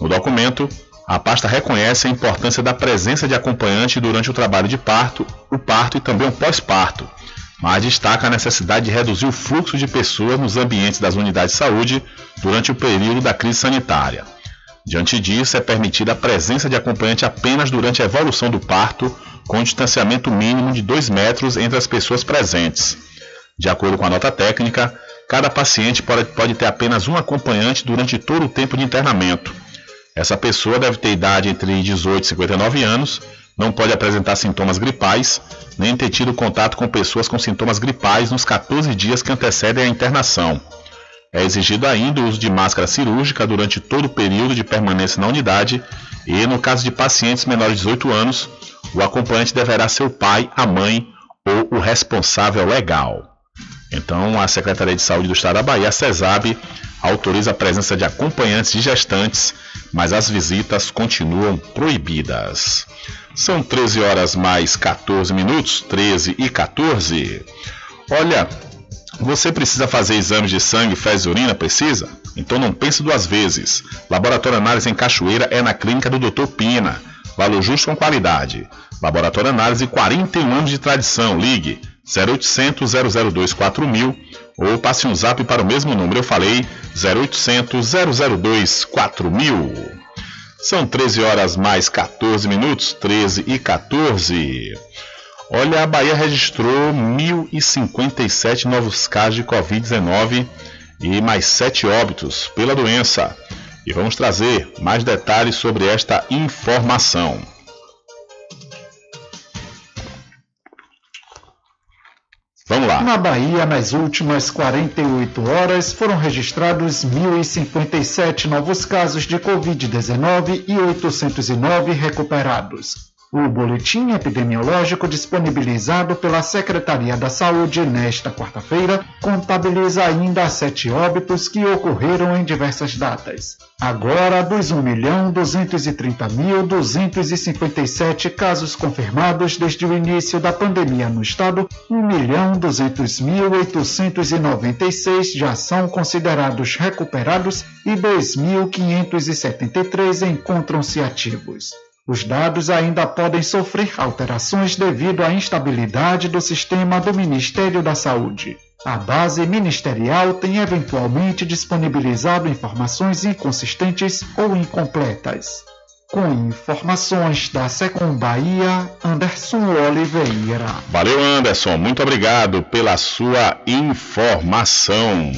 No documento, a pasta reconhece a importância da presença de acompanhante durante o trabalho de parto, o parto e também o pós-parto, mas destaca a necessidade de reduzir o fluxo de pessoas nos ambientes das unidades de saúde durante o período da crise sanitária. Diante disso, é permitida a presença de acompanhante apenas durante a evolução do parto, com um distanciamento mínimo de 2 metros entre as pessoas presentes. De acordo com a nota técnica, cada paciente pode, pode ter apenas um acompanhante durante todo o tempo de internamento. Essa pessoa deve ter idade entre 18 e 59 anos, não pode apresentar sintomas gripais, nem ter tido contato com pessoas com sintomas gripais nos 14 dias que antecedem a internação. É exigido ainda o uso de máscara cirúrgica durante todo o período de permanência na unidade e, no caso de pacientes menores de 18 anos, o acompanhante deverá ser o pai, a mãe ou o responsável legal. Então, a Secretaria de Saúde do Estado da Bahia, a CESAB, autoriza a presença de acompanhantes de gestantes, mas as visitas continuam proibidas. São 13 horas mais 14 minutos, 13 e 14. Olha, você precisa fazer exames de sangue, fezes e urina? Precisa? Então não pense duas vezes. Laboratório Análise em Cachoeira é na clínica do Dr. Pina. Valor justo com qualidade. Laboratório Análise, 41 anos de tradição. Ligue 0800 002 4000 ou passe um zap para o mesmo número. Eu falei 0800 002 4000. São 13 horas mais 14 minutos, 13 e 14. Olha, a Bahia registrou 1.057 novos casos de Covid-19 e mais 7 óbitos pela doença. E vamos trazer mais detalhes sobre esta informação. Vamos lá. Na Bahia, nas últimas 48 horas, foram registrados 1.057 novos casos de Covid-19 e 809 recuperados. O boletim epidemiológico disponibilizado pela Secretaria da Saúde nesta quarta-feira contabiliza ainda sete óbitos que ocorreram em diversas datas. Agora, dos 1.230.257 casos confirmados desde o início da pandemia no estado, 1.200.896 já são considerados recuperados e 2.573 encontram-se ativos. Os dados ainda podem sofrer alterações devido à instabilidade do sistema do Ministério da Saúde. A base ministerial tem eventualmente disponibilizado informações inconsistentes ou incompletas. Com informações da Secom Bahia, Anderson Oliveira. Valeu, Anderson. Muito obrigado pela sua informação.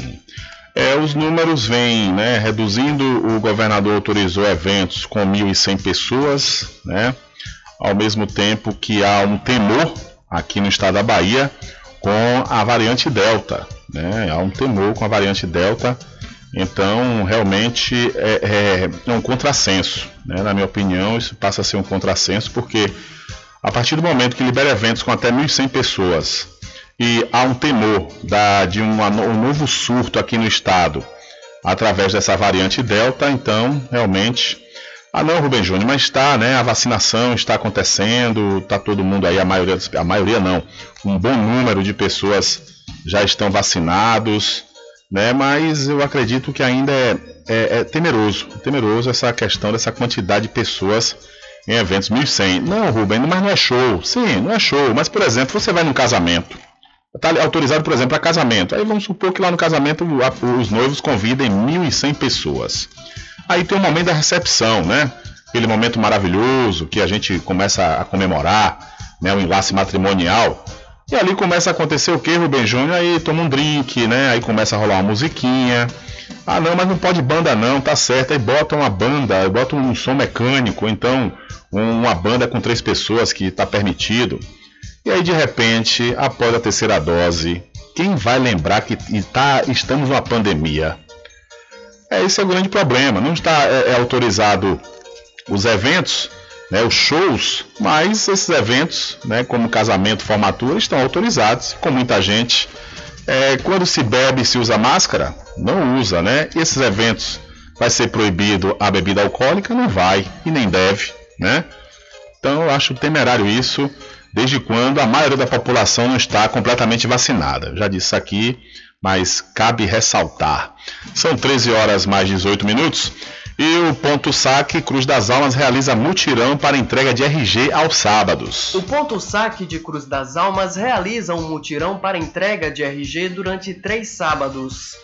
É, os números vêm né, reduzindo. O governador autorizou eventos com 1.100 pessoas, né, ao mesmo tempo que há um temor aqui no estado da Bahia com a variante Delta. Né, há um temor com a variante Delta. Então, realmente é, é, é um contrassenso. Né, na minha opinião, isso passa a ser um contrassenso, porque a partir do momento que libera eventos com até 1.100 pessoas e há um temor da, de uma, um novo surto aqui no estado através dessa variante Delta, então realmente. Ah não, Rubem Júnior, mas está, né? A vacinação está acontecendo, está todo mundo aí, a maioria, a maioria não, um bom número de pessoas já estão vacinados, né? Mas eu acredito que ainda é, é, é temeroso, temeroso essa questão dessa quantidade de pessoas em eventos 1100. Não, Rubem, mas não é show. Sim, não é show. Mas, por exemplo, você vai num casamento. Está autorizado, por exemplo, para casamento. Aí vamos supor que lá no casamento os noivos convidem 1.100 pessoas. Aí tem o momento da recepção, né? Aquele momento maravilhoso que a gente começa a comemorar, né? O enlace matrimonial. E ali começa a acontecer o que, Rubem Júnior? Aí toma um drink, né? Aí começa a rolar uma musiquinha. Ah, não, mas não pode banda não, tá certo. Aí bota uma banda, bota um som mecânico, então uma banda com três pessoas que está permitido. E aí, de repente, após a terceira dose, quem vai lembrar que tá, estamos numa pandemia? É, esse é o grande problema. Não está é, é autorizado os eventos, né, os shows, mas esses eventos, né, como casamento, formatura, estão autorizados com muita gente. É, quando se bebe e se usa máscara, não usa, né? Esses eventos vai ser proibido a bebida alcoólica? Não vai e nem deve, né? Então eu acho temerário isso desde quando a maioria da população não está completamente vacinada. Já disse isso aqui, mas cabe ressaltar. São 13 horas mais 18 minutos. E o Ponto Saque Cruz das Almas realiza mutirão para entrega de RG aos sábados. O Ponto Saque de Cruz das Almas realiza um mutirão para entrega de RG durante três sábados.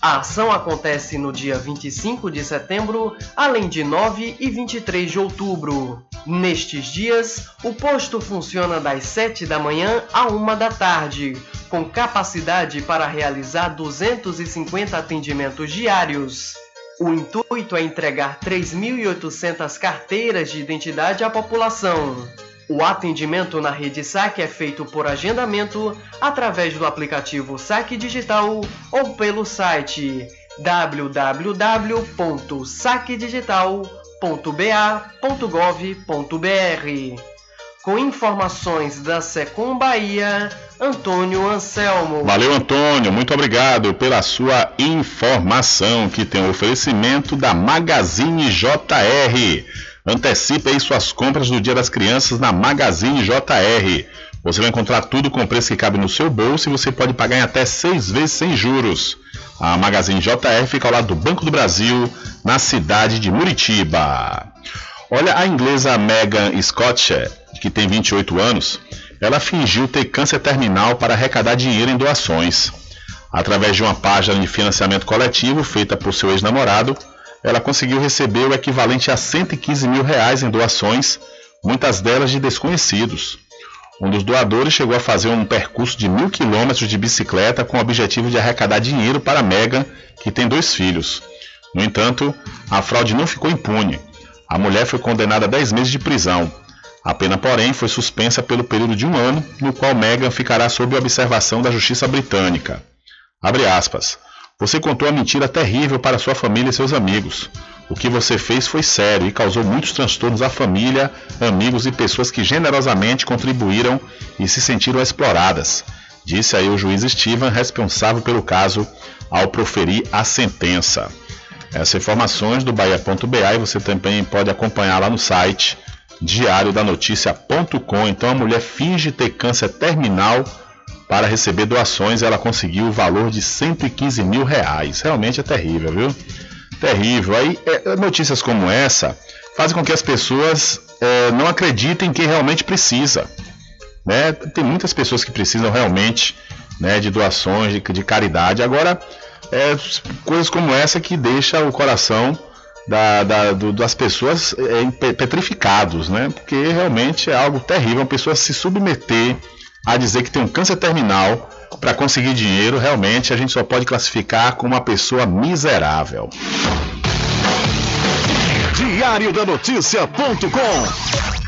A ação acontece no dia 25 de setembro, além de 9 e 23 de outubro. Nestes dias, o posto funciona das 7 da manhã a 1 da tarde, com capacidade para realizar 250 atendimentos diários. O intuito é entregar 3.800 carteiras de identidade à população. O atendimento na rede Saque é feito por agendamento através do aplicativo Saque Digital ou pelo site www.saquedigital.ba.gov.br. Com informações da Secom Bahia, Antônio Anselmo. Valeu, Antônio. Muito obrigado pela sua informação, que tem o oferecimento da Magazine JR. Antecipe aí suas compras do Dia das Crianças na Magazine JR. Você vai encontrar tudo com preço que cabe no seu bolso e você pode pagar em até seis vezes sem juros. A Magazine JR fica ao lado do Banco do Brasil, na cidade de Muritiba. Olha, a inglesa Megan Scott, que tem 28 anos, ela fingiu ter câncer terminal para arrecadar dinheiro em doações. Através de uma página de financiamento coletivo feita por seu ex-namorado, ela conseguiu receber o equivalente a 115 mil reais em doações, muitas delas de desconhecidos. Um dos doadores chegou a fazer um percurso de mil quilômetros de bicicleta com o objetivo de arrecadar dinheiro para Megan, que tem dois filhos. No entanto, a fraude não ficou impune. A mulher foi condenada a 10 meses de prisão. A pena, porém, foi suspensa pelo período de um ano, no qual Meghan ficará sob observação da justiça britânica. Abre aspas. Você contou a mentira terrível para sua família e seus amigos. O que você fez foi sério e causou muitos transtornos à família, amigos e pessoas que generosamente contribuíram e se sentiram exploradas, disse aí o juiz Steven, responsável pelo caso, ao proferir a sentença. Essas informações do Bahia.ba e você também pode acompanhar lá no site diariodanoticia.com. Então a mulher finge ter câncer terminal para receber doações. Ela conseguiu o valor de 115 mil reais. Realmente é terrível, viu? Terrível. Aí é, notícias como essa fazem com que as pessoas é, não acreditem que realmente precisa. Né? Tem muitas pessoas que precisam realmente né, de doações, de, de caridade. Agora, é, coisas como essa que deixa o coração da, da, do, das pessoas é, petrificados, né? Porque realmente é algo terrível, uma pessoa se submeter a dizer que tem um câncer terminal para conseguir dinheiro, realmente a gente só pode classificar como uma pessoa miserável. Diário da Notícia.com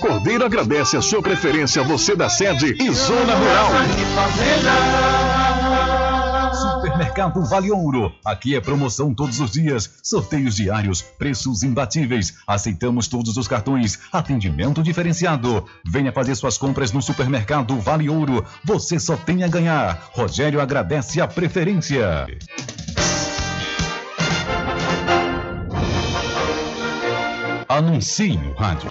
Cordeiro agradece a sua preferência, você da sede e Zona Rural. Supermercado Vale Ouro. Aqui é promoção todos os dias, sorteios diários, preços imbatíveis. Aceitamos todos os cartões, atendimento diferenciado. Venha fazer suas compras no Supermercado Vale Ouro. Você só tem a ganhar. Rogério agradece a preferência. Anuncie no rádio.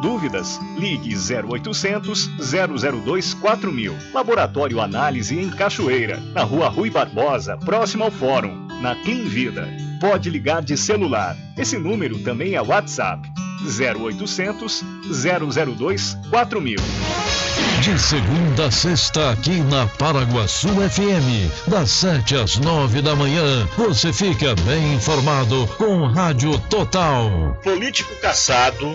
Dúvidas? Ligue 0800 002 4000. Laboratório Análise em Cachoeira, na Rua Rui Barbosa, próximo ao Fórum, na Clean Vida. Pode ligar de celular. Esse número também é WhatsApp. 0800 002 4000. De segunda a sexta, aqui na Paraguaçu FM, das 7 às 9 da manhã, você fica bem informado com Rádio Total. Político caçado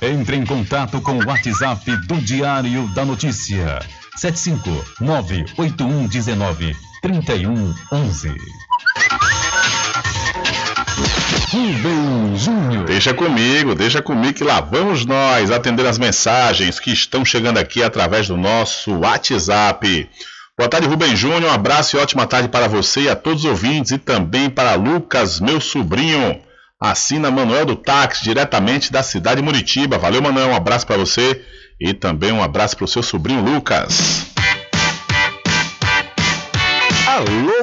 Entre em contato com o WhatsApp do Diário da Notícia. 759-8119-3111. Rubem Júnior. Deixa comigo, deixa comigo que lá vamos nós atender as mensagens que estão chegando aqui através do nosso WhatsApp. Boa tarde, Rubem Júnior. Um abraço e ótima tarde para você e a todos os ouvintes e também para Lucas, meu sobrinho. Assina Manuel do Táxi, diretamente da cidade de Muritiba. Valeu, Manuel. Um abraço para você e também um abraço para o seu sobrinho Lucas. Alô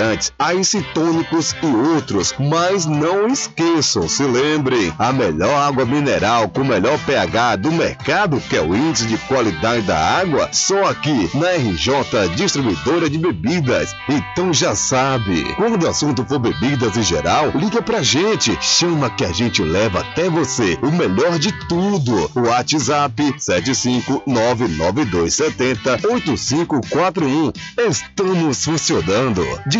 refrigerantes, aicitônicos e outros. Mas não esqueçam, se lembrem, a melhor água mineral com o melhor pH do mercado, que é o índice de qualidade da água, só aqui na RJ Distribuidora de Bebidas. Então já sabe, quando o assunto for bebidas em geral, liga pra gente, chama que a gente leva até você o melhor de tudo. WhatsApp 75992708541. Estamos funcionando de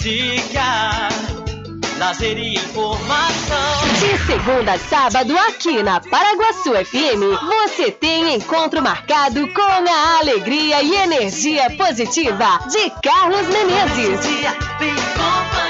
Música, lazer e informação. De segunda a sábado, aqui na Paraguaçu FM, você tem encontro marcado com a alegria e energia positiva de Carlos Menezes. Bom dia, cidade.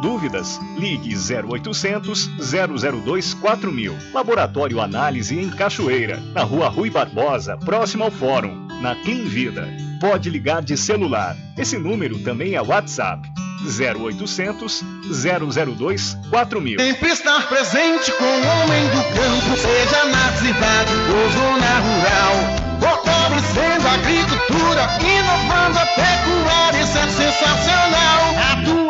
Dúvidas? Ligue 0800 002 4000. Laboratório Análise em Cachoeira, na Rua Rui Barbosa, próximo ao Fórum, na Clean Vida. Pode ligar de celular. Esse número também é WhatsApp. 0800 002 4000. Sempre estar presente com o homem do campo, seja na cidade ou zona rural. Fortalecendo a agricultura, inovando a pecuária, isso é sensacional. Atuando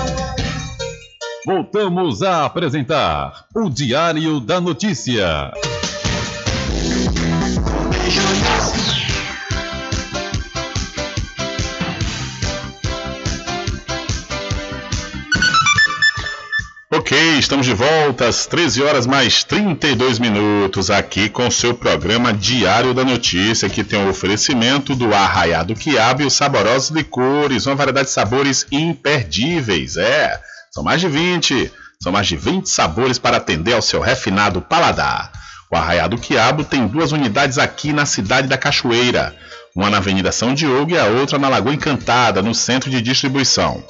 Voltamos a apresentar o Diário da Notícia. Ok, estamos de volta às 13 horas mais 32 minutos aqui com seu programa Diário da Notícia, que tem o oferecimento do Arraiado Quiabo e os saborosos licores, uma variedade de sabores imperdíveis, é. São mais de 20, são mais de 20 sabores para atender ao seu refinado paladar. O Arraiado Quiabo tem duas unidades aqui na cidade da Cachoeira, uma na Avenida São Diogo e a outra na Lagoa Encantada, no centro de distribuição.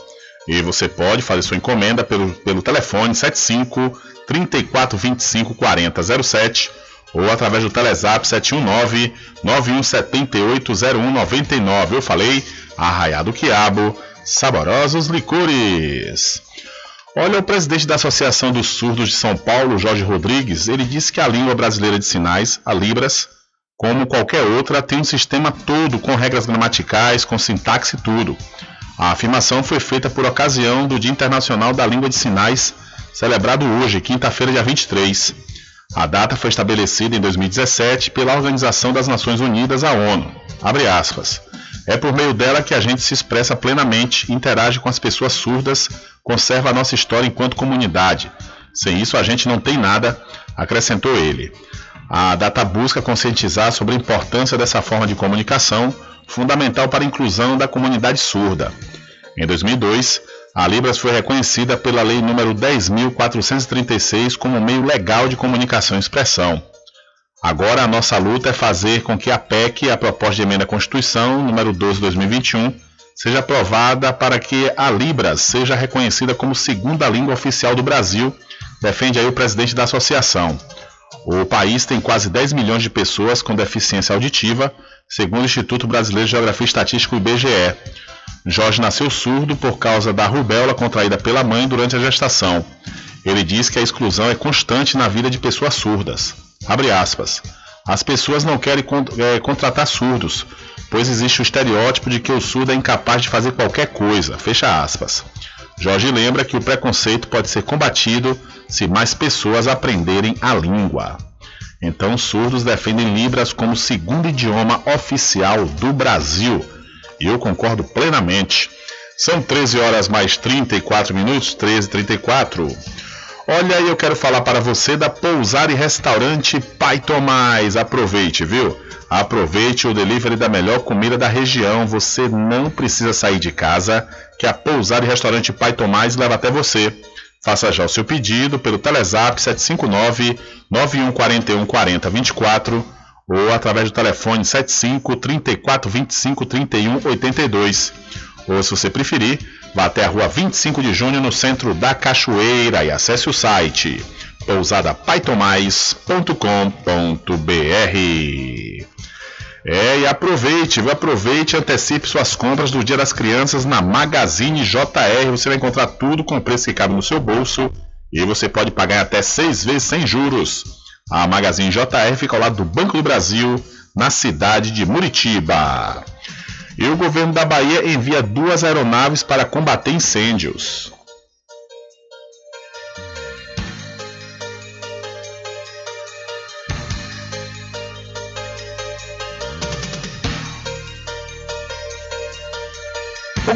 E você pode fazer sua encomenda pelo, pelo telefone 75 3425 4007 ou através do Telezap 719 9178 0199. Eu falei Arraiado Quiabo, saborosos licores. Olha, o presidente da Associação dos Surdos de São Paulo, Jorge Rodrigues, ele disse que a língua brasileira de sinais, a Libras, como qualquer outra, tem um sistema todo com regras gramaticais, com sintaxe e tudo. A afirmação foi feita por ocasião do Dia Internacional da Língua de Sinais, celebrado hoje, quinta-feira, dia 23. A data foi estabelecida em 2017 pela Organização das Nações Unidas, a ONU. É por meio dela que a gente se expressa plenamente, interage com as pessoas surdas, conserva a nossa história enquanto comunidade. Sem isso a gente não tem nada, acrescentou ele. A data busca conscientizar sobre a importância dessa forma de comunicação, fundamental para a inclusão da comunidade surda. Em 2002, a Libras foi reconhecida pela Lei nº 10.436 como meio legal de comunicação e expressão. Agora a nossa luta é fazer com que a PEC, a proposta de emenda à Constituição, número 12/2021, seja aprovada para que a Libras seja reconhecida como segunda língua oficial do Brasil, defende aí o presidente da associação. O país tem quase 10 milhões de pessoas com deficiência auditiva, segundo o Instituto Brasileiro de Geografia e Estatística, IBGE. Jorge nasceu surdo por causa da rubéola contraída pela mãe durante a gestação. Ele diz que a exclusão é constante na vida de pessoas surdas. Abre aspas. As pessoas não querem é, contratar surdos, pois existe o estereótipo de que o surdo é incapaz de fazer qualquer coisa. Fecha aspas. Jorge lembra que o preconceito pode ser combatido se mais pessoas aprenderem a língua. Então, os surdos defendem Libras como segundo idioma oficial do Brasil. E eu concordo plenamente. São 13 horas mais 34 minutos, 13 34. Olha eu quero falar para você da Pousar e Restaurante Pai Tomás. Aproveite, viu? Aproveite o delivery da melhor comida da região. Você não precisa sair de casa, que a Pousar e Restaurante Pai Tomás leva até você. Faça já o seu pedido pelo Telezap 759 9141 4024 ou através do telefone 75 34 25 31 82. Ou se você preferir, vá até a rua 25 de junho no centro da Cachoeira e acesse o site pousadapaitomais.com.br. É, e aproveite, aproveite e antecipe suas compras do Dia das Crianças na Magazine JR. Você vai encontrar tudo com preço que cabe no seu bolso e você pode pagar até seis vezes sem juros. A Magazine JR fica ao lado do Banco do Brasil, na cidade de Muritiba. E o governo da Bahia envia duas aeronaves para combater incêndios.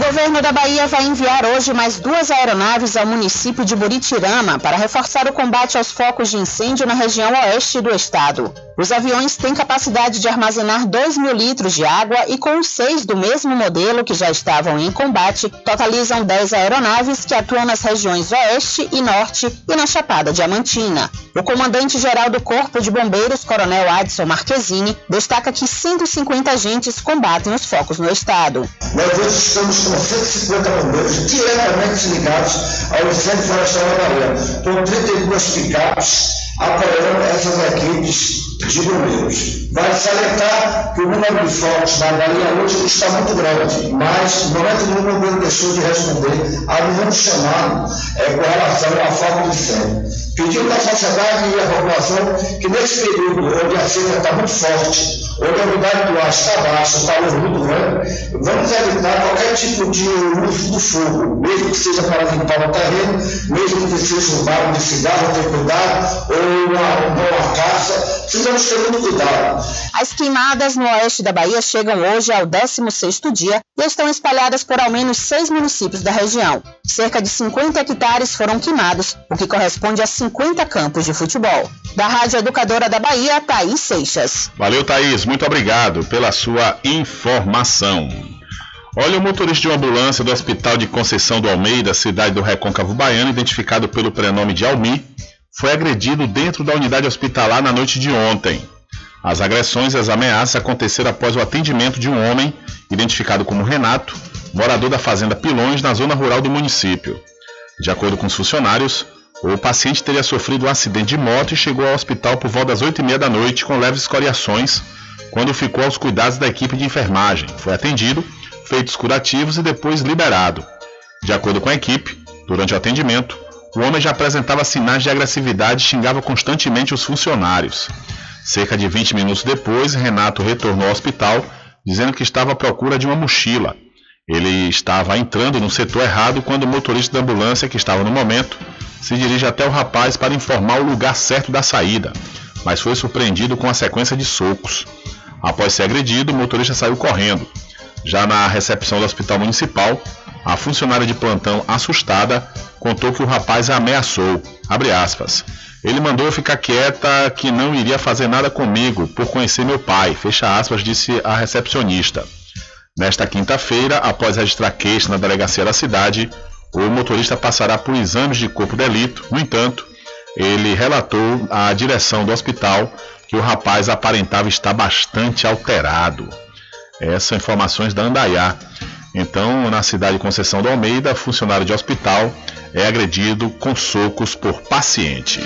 Governo da Bahia vai enviar hoje mais duas aeronaves ao município de Buritirama para reforçar o combate aos focos de incêndio na região oeste do estado. Os aviões têm capacidade de armazenar 2 mil litros de água e, com seis do mesmo modelo que já estavam em combate, totalizam 10 aeronaves que atuam nas regiões oeste e norte e na Chapada Diamantina. O comandante-geral do Corpo de Bombeiros, Coronel Adson Marquezine, destaca que 150 agentes combatem os focos no estado. Nós estamos com 150 bombeiros diretamente ligados ao incêndio florestal da Bahia, com 32 picapes apoiando essas equipes de bombeiros. Vale salientar que o número de focos na Bahia hoje está muito grande, mas no momento nenhum o bombeiro deixou de responder a nenhum chamado é, com relação ao foco de incêndio. Pedimos à sociedade e à população que nesse período onde a seca está muito forte, onde a umidade do ar está baixa, o calor muito grande, vamos evitar qualquer tipo de uso do fogo, mesmo que seja para limpar o terreno, mesmo que seja um barro de cigarro, ter cuidado, ou uma, uma caça, precisamos cuidado. As queimadas no oeste da Bahia chegam hoje ao 16º dia e estão espalhadas por ao menos seis municípios da região. Cerca de 50 hectares foram queimados, o que corresponde a 50 campos de futebol. Da Rádio Educadora da Bahia, Thaís Seixas. Valeu, Thaís. Muito obrigado pela sua informação. Olha, o motorista de uma ambulância do Hospital de Conceição do Almeida, cidade do Recôncavo Baiano, identificado pelo prenome de Almi, foi agredido dentro da unidade hospitalar na noite de ontem. As agressões e as ameaças aconteceram após o atendimento de um homem, identificado como Renato, morador da fazenda Pilões, na zona rural do município. De acordo com os funcionários, o paciente teria sofrido um acidente de moto e chegou ao hospital por volta das 8h30 da noite com leves escoriações, quando ficou aos cuidados da equipe de enfermagem. Foi atendido, feitos curativos e depois liberado. De acordo com a equipe, durante o atendimento, o homem já apresentava sinais de agressividade e xingava constantemente os funcionários. Cerca de 20 minutos depois, Renato retornou ao hospital, dizendo que estava à procura de uma mochila. Ele estava entrando no setor errado quando o motorista da ambulância, que estava no momento, se dirige até o rapaz para informar o lugar certo da saída, mas foi surpreendido com a sequência de socos. Após ser agredido, o motorista saiu correndo. Já na recepção do hospital municipal, a funcionária de plantão, assustada, contou que o rapaz a ameaçou. Ele mandou eu ficar quieta que não iria fazer nada comigo por conhecer meu pai, fecha aspas, disse a recepcionista. Nesta quinta-feira, após registrar queixa na delegacia da cidade, o motorista passará por exames de corpo de delito. No entanto, ele relatou à direção do hospital que o rapaz aparentava estar bastante alterado. Essas são informações da Andaiá. Então, na cidade de Conceição do Almeida, funcionário de hospital é agredido com socos por paciente.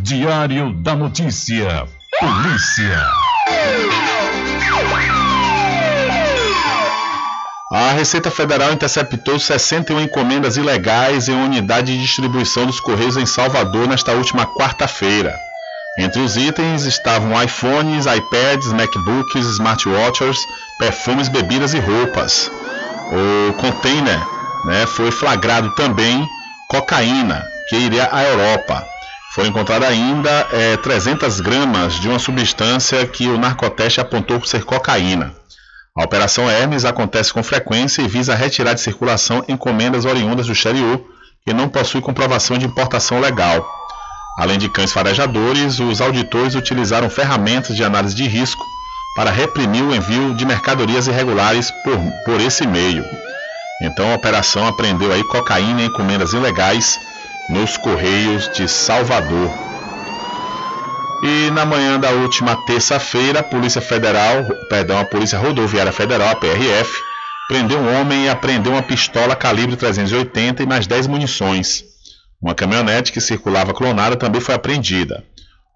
Diário da Notícia. Polícia. A Receita Federal interceptou 61 encomendas ilegais em uma unidade de distribuição dos Correios em Salvador nesta última quarta-feira. Entre os itens estavam iPhones, iPads, MacBooks, smartwatches, perfumes, bebidas e roupas. O container né, foi flagrado também cocaína, que iria à Europa. Foi encontrada ainda é, 300 gramas de uma substância que o narcoteste apontou ser cocaína. A Operação Hermes acontece com frequência e visa retirar de circulação encomendas oriundas do exterior e não possui comprovação de importação legal. Além de cães farejadores, os auditores utilizaram ferramentas de análise de risco para reprimir o envio de mercadorias irregulares por, por esse meio. Então a operação apreendeu aí cocaína e encomendas ilegais nos Correios de Salvador. E na manhã da última terça-feira, a Polícia Federal, perdão, a Polícia Rodoviária Federal, a PRF, prendeu um homem e apreendeu uma pistola calibre 380 e mais 10 munições. Uma caminhonete que circulava clonada também foi apreendida.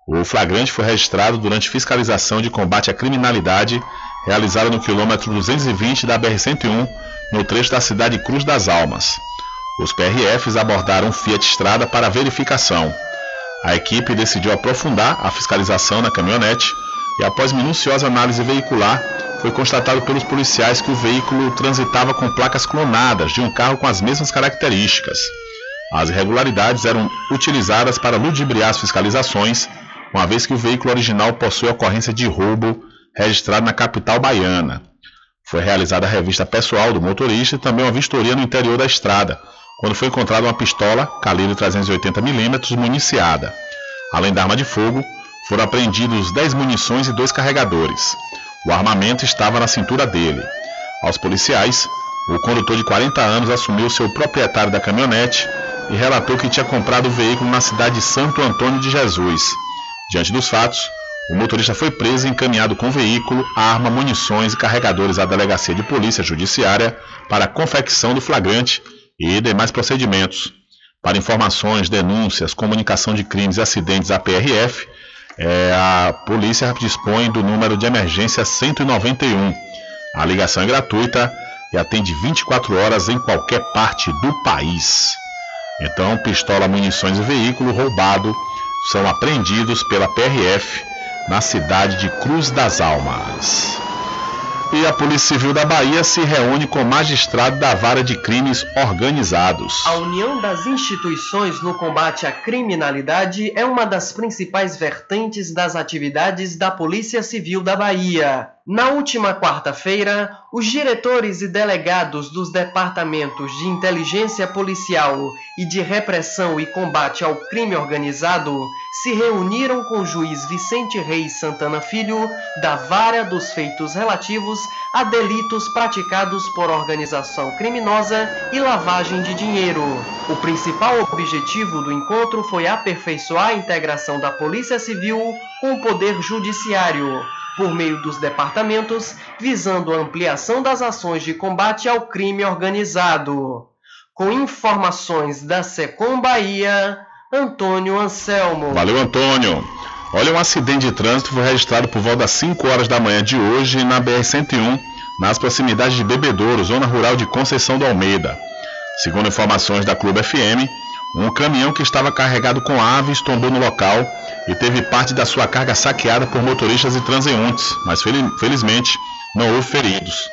O flagrante foi registrado durante fiscalização de combate à criminalidade realizada no quilômetro 220 da BR-101, no trecho da cidade Cruz das Almas. Os PRFs abordaram um Fiat Estrada para verificação. A equipe decidiu aprofundar a fiscalização na caminhonete e, após minuciosa análise veicular, foi constatado pelos policiais que o veículo transitava com placas clonadas de um carro com as mesmas características. As irregularidades eram utilizadas para ludibriar as fiscalizações, uma vez que o veículo original possui ocorrência de roubo registrado na capital baiana. Foi realizada a revista pessoal do motorista e também uma vistoria no interior da estrada, quando foi encontrada uma pistola calibre 380mm municiada. Além da arma de fogo, foram apreendidos 10 munições e dois carregadores. O armamento estava na cintura dele. Aos policiais, o condutor de 40 anos assumiu ser o proprietário da caminhonete e relatou que tinha comprado o veículo na cidade de Santo Antônio de Jesus. Diante dos fatos, o motorista foi preso e encaminhado com veículo, arma, munições e carregadores à delegacia de polícia judiciária para a confecção do flagrante e demais procedimentos. Para informações, denúncias, comunicação de crimes e acidentes à PRF, é, a polícia dispõe do número de emergência 191. A ligação é gratuita e atende 24 horas em qualquer parte do país. Então, pistola, munições e veículo roubado são apreendidos pela PRF na cidade de Cruz das Almas. E a Polícia Civil da Bahia se reúne com o magistrado da Vara de Crimes Organizados. A união das instituições no combate à criminalidade é uma das principais vertentes das atividades da Polícia Civil da Bahia. Na última quarta-feira, os diretores e delegados dos departamentos de inteligência policial e de repressão e combate ao crime organizado se reuniram com o juiz Vicente Reis Santana Filho da Vara dos Feitos Relativos a delitos praticados por organização criminosa e lavagem de dinheiro. O principal objetivo do encontro foi aperfeiçoar a integração da Polícia Civil com o Poder Judiciário por meio dos departamentos, visando a ampliação das ações de combate ao crime organizado. Com informações da Secom Bahia, Antônio Anselmo. Valeu, Antônio. Olha, um acidente de trânsito foi registrado por volta das 5 horas da manhã de hoje na BR-101, nas proximidades de Bebedouro, zona rural de Conceição do Almeida. Segundo informações da Clube FM, um caminhão que estava carregado com aves tombou no local e teve parte da sua carga saqueada por motoristas e transeuntes, mas felizmente não houve feridos.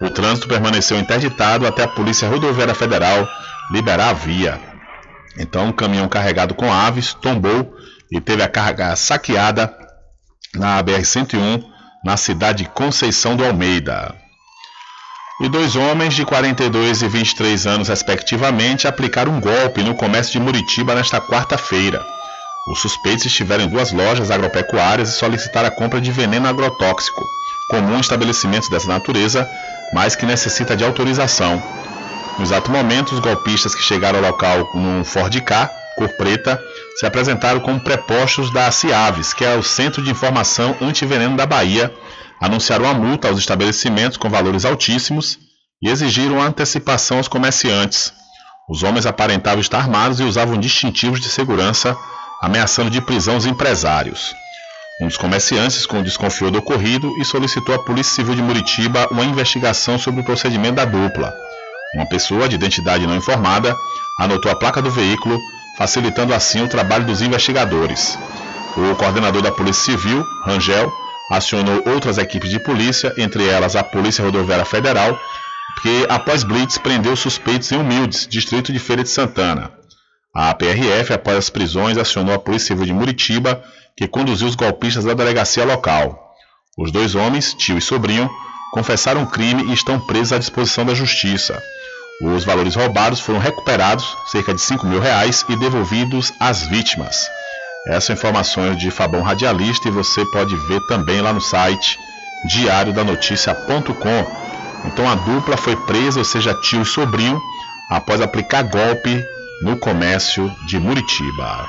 O trânsito permaneceu interditado até a Polícia Rodoviária Federal liberar a via. Então, um caminhão carregado com aves tombou e teve a carga saqueada na BR-101, na cidade de Conceição do Almeida. E dois homens de 42 e 23 anos, respectivamente, aplicaram um golpe no comércio de Muritiba nesta quarta-feira. Os suspeitos estiveram em duas lojas agropecuárias e solicitaram a compra de veneno agrotóxico, comum em estabelecimentos dessa natureza, mas que necessita de autorização. No exato momento, os golpistas que chegaram ao local num Ford K, cor preta, se apresentaram como prepostos da CIAVES, que é o Centro de Informação Antiveneno da Bahia, anunciaram uma multa aos estabelecimentos com valores altíssimos e exigiram a antecipação aos comerciantes. Os homens aparentavam estar armados e usavam distintivos de segurança, ameaçando de prisão os empresários. Um dos comerciantes desconfiou do ocorrido e solicitou à Polícia Civil de Muritiba uma investigação sobre o procedimento da dupla. Uma pessoa de identidade não informada anotou a placa do veículo, facilitando assim o trabalho dos investigadores. O coordenador da Polícia Civil, Rangel, acionou outras equipes de polícia, entre elas a Polícia Rodoviária Federal, que após blitz prendeu suspeitos em Humildes, distrito de Feira de Santana. A PRF, após as prisões, acionou a Polícia Civil de Muritiba, que conduziu os golpistas da delegacia local. Os dois homens, tio e sobrinho, confessaram o crime e estão presos à disposição da Justiça. Os valores roubados foram recuperados, cerca de 5 mil reais, e devolvidos às vítimas. Essas informações de Fabão Radialista e você pode ver também lá no site diariodanoticia.com. Então a dupla foi presa, ou seja, tio e sobrinho, após aplicar golpe no comércio de Muritiba.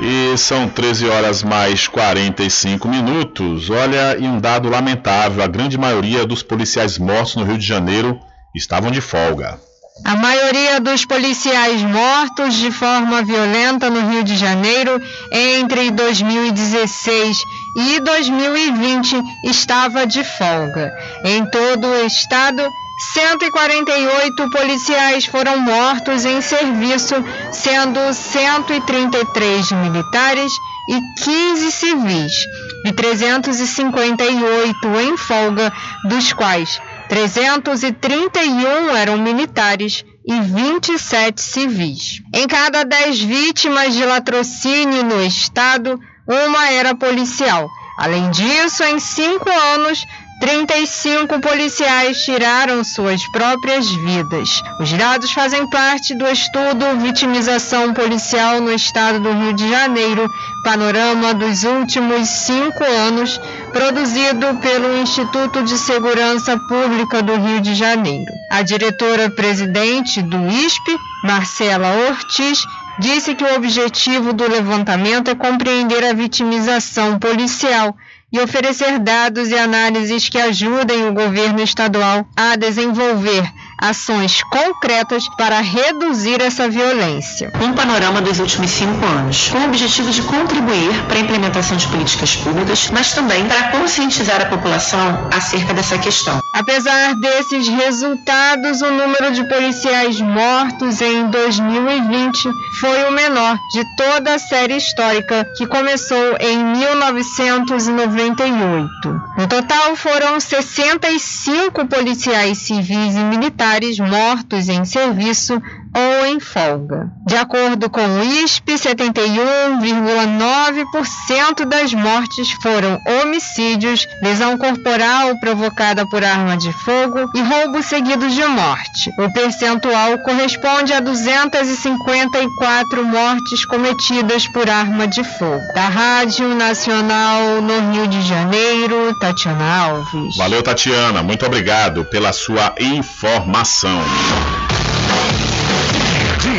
E são 13 horas mais 45 minutos. Olha, e um dado lamentável: a grande maioria dos policiais mortos no Rio de Janeiro estavam de folga. A maioria dos policiais mortos de forma violenta no Rio de Janeiro entre 2016 e 2020 estava de folga. Em todo o estado, 148 policiais foram mortos em serviço, sendo 133 militares e 15 civis, e 358 em folga, dos quais 331 eram militares e 27 civis. Em cada 10 vítimas de latrocínio no estado, uma era policial. Além disso, em cinco anos, 35 policiais tiraram suas próprias vidas. Os dados fazem parte do estudo Vitimização Policial no Estado do Rio de Janeiro, panorama dos últimos cinco anos, produzido pelo Instituto de Segurança Pública do Rio de Janeiro. A diretora-presidente do ISP, Marcela Ortiz, disse que o objetivo do levantamento é compreender a vitimização policial e oferecer dados e análises que ajudem o governo estadual a desenvolver ações concretas para reduzir essa violência. Um panorama dos últimos cinco anos, com o objetivo de contribuir para a implementação de políticas públicas, mas também para conscientizar a população acerca dessa questão. Apesar desses resultados, o número de policiais mortos em 2020 foi o menor de toda a série histórica, que começou em 1998. No total, foram 65 policiais civis e militares mortos em serviço ou em folga. De acordo com o ISP, 71,9% das mortes foram homicídios, lesão corporal provocada por arma de fogo e roubo seguido de morte. O percentual corresponde a 254 mortes cometidas por arma de fogo. Da Rádio Nacional no Rio de Janeiro, Tatiana Alves. Valeu, Tatiana. Muito obrigado pela sua informação.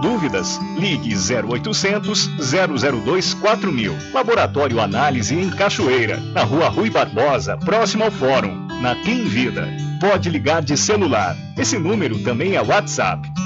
Dúvidas? Ligue 0800 002 4000. Laboratório Análise em Cachoeira, na Rua Rui Barbosa, próximo ao Fórum, na Clean Vida. Pode ligar de celular. Esse número também é WhatsApp.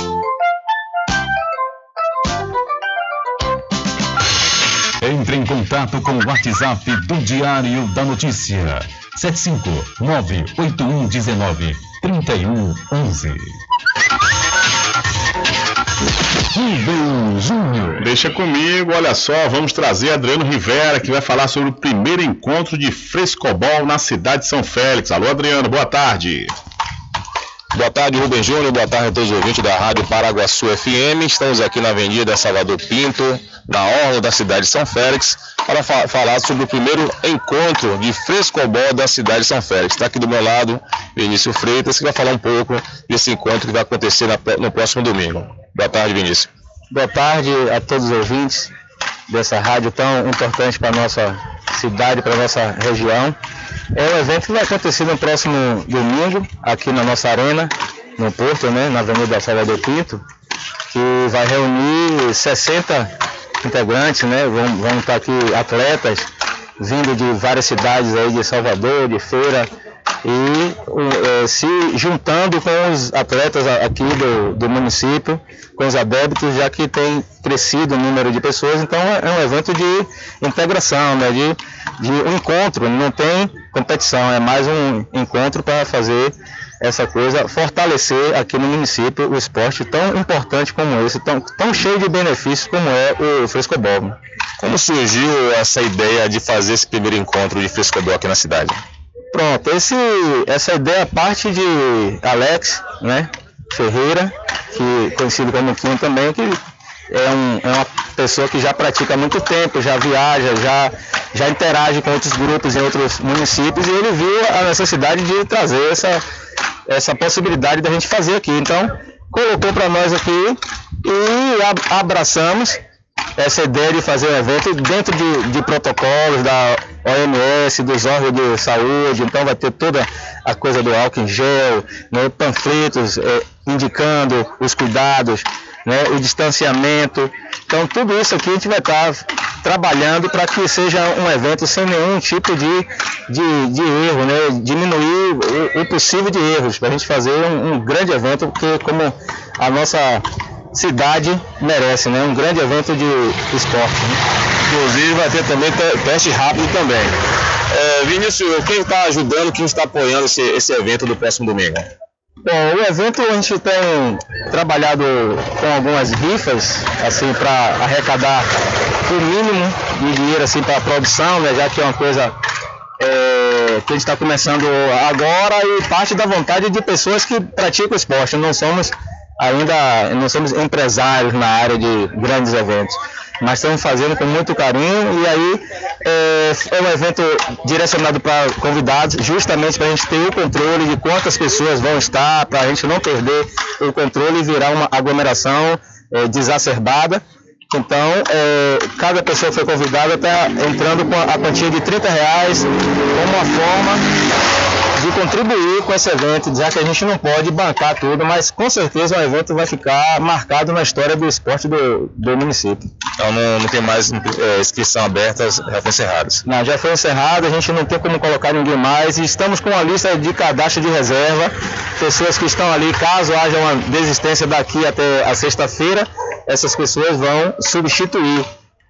Entre em contato com o WhatsApp do Diário da Notícia. 759-8119-3111. Deixa comigo, olha só, vamos trazer Adriano Rivera, que vai falar sobre o primeiro encontro de frescobol na cidade de São Félix. Alô, Adriano, boa tarde. Boa tarde, Rubem Júnior. Boa tarde a todos os ouvintes da Rádio Paraguaçu FM. Estamos aqui na Avenida Salvador Pinto, na orla da cidade de São Félix, para fa falar sobre o primeiro encontro de frescobol da cidade de São Félix. Está aqui do meu lado Vinícius Freitas, que vai falar um pouco desse encontro que vai acontecer na, no próximo domingo. Boa tarde, Vinícius. Boa tarde a todos os ouvintes dessa rádio tão importante para a nossa cidade, para a nossa região. É um evento que vai acontecer no próximo domingo, aqui na nossa arena, no Porto, né, na Avenida Salvador Pinto, que vai reunir 60 integrantes, né, vão, vão estar aqui atletas vindo de várias cidades aí de Salvador, de Feira, e eh, se juntando com os atletas aqui do, do município, com os adébitos, já que tem crescido o número de pessoas, então é um evento de integração, né, de, de um encontro, não tem competição, é mais um encontro para fazer essa coisa, fortalecer aqui no município o esporte tão importante como esse, tão, tão cheio de benefícios como é o frescobol. Como surgiu essa ideia de fazer esse primeiro encontro de frescobol aqui na cidade? Pronto, esse, essa ideia parte de Alex né, Ferreira, que conhecido como Kim também, que é, um, é, uma pessoa que já pratica há muito tempo, já viaja, já, já interage com outros grupos em outros municípios e ele viu a necessidade de trazer essa, essa possibilidade da gente fazer aqui. Então, colocou para nós aqui e abraçamos essa ideia de fazer um evento dentro de, de protocolos da OMS, dos órgãos de saúde, então vai ter toda a coisa do álcool em gel, né, panfletos eh, indicando os cuidados, né, o distanciamento. Então tudo isso aqui a gente vai estar trabalhando para que seja um evento sem nenhum tipo de, de, de erro, né, diminuir o, o possível de erros, para a gente fazer um, um grande evento, porque como a nossa cidade merece, né? Um grande evento de esporte. Né? Inclusive vai ter também teste rápido também. É, Vinícius, quem está ajudando, quem está apoiando esse, esse evento do próximo domingo? Bom, o evento a gente tem trabalhado com algumas rifas, assim, para arrecadar o mínimo de dinheiro assim para a produção, né? Já que é uma coisa é, que a gente está começando agora e parte da vontade de pessoas que praticam esporte. Não somos ainda não somos empresários na área de grandes eventos, mas estamos fazendo com muito carinho e aí é, é um evento direcionado para convidados, justamente para a gente ter o controle de quantas pessoas vão estar, para a gente não perder o controle e virar uma aglomeração é, desacerbada. Então, é, cada pessoa que foi convidada está entrando com a quantia de 30 reais como uma forma de contribuir com esse evento, já que a gente não pode bancar tudo, mas com certeza o evento vai ficar marcado na história do esporte do, do município. Então não, não tem mais é, inscrição aberta, já foi encerradas? Não, já foi encerrado, a gente não tem como colocar ninguém mais e estamos com uma lista de cadastro de reserva, pessoas que estão ali, caso haja uma desistência daqui até a sexta-feira, essas pessoas vão substituir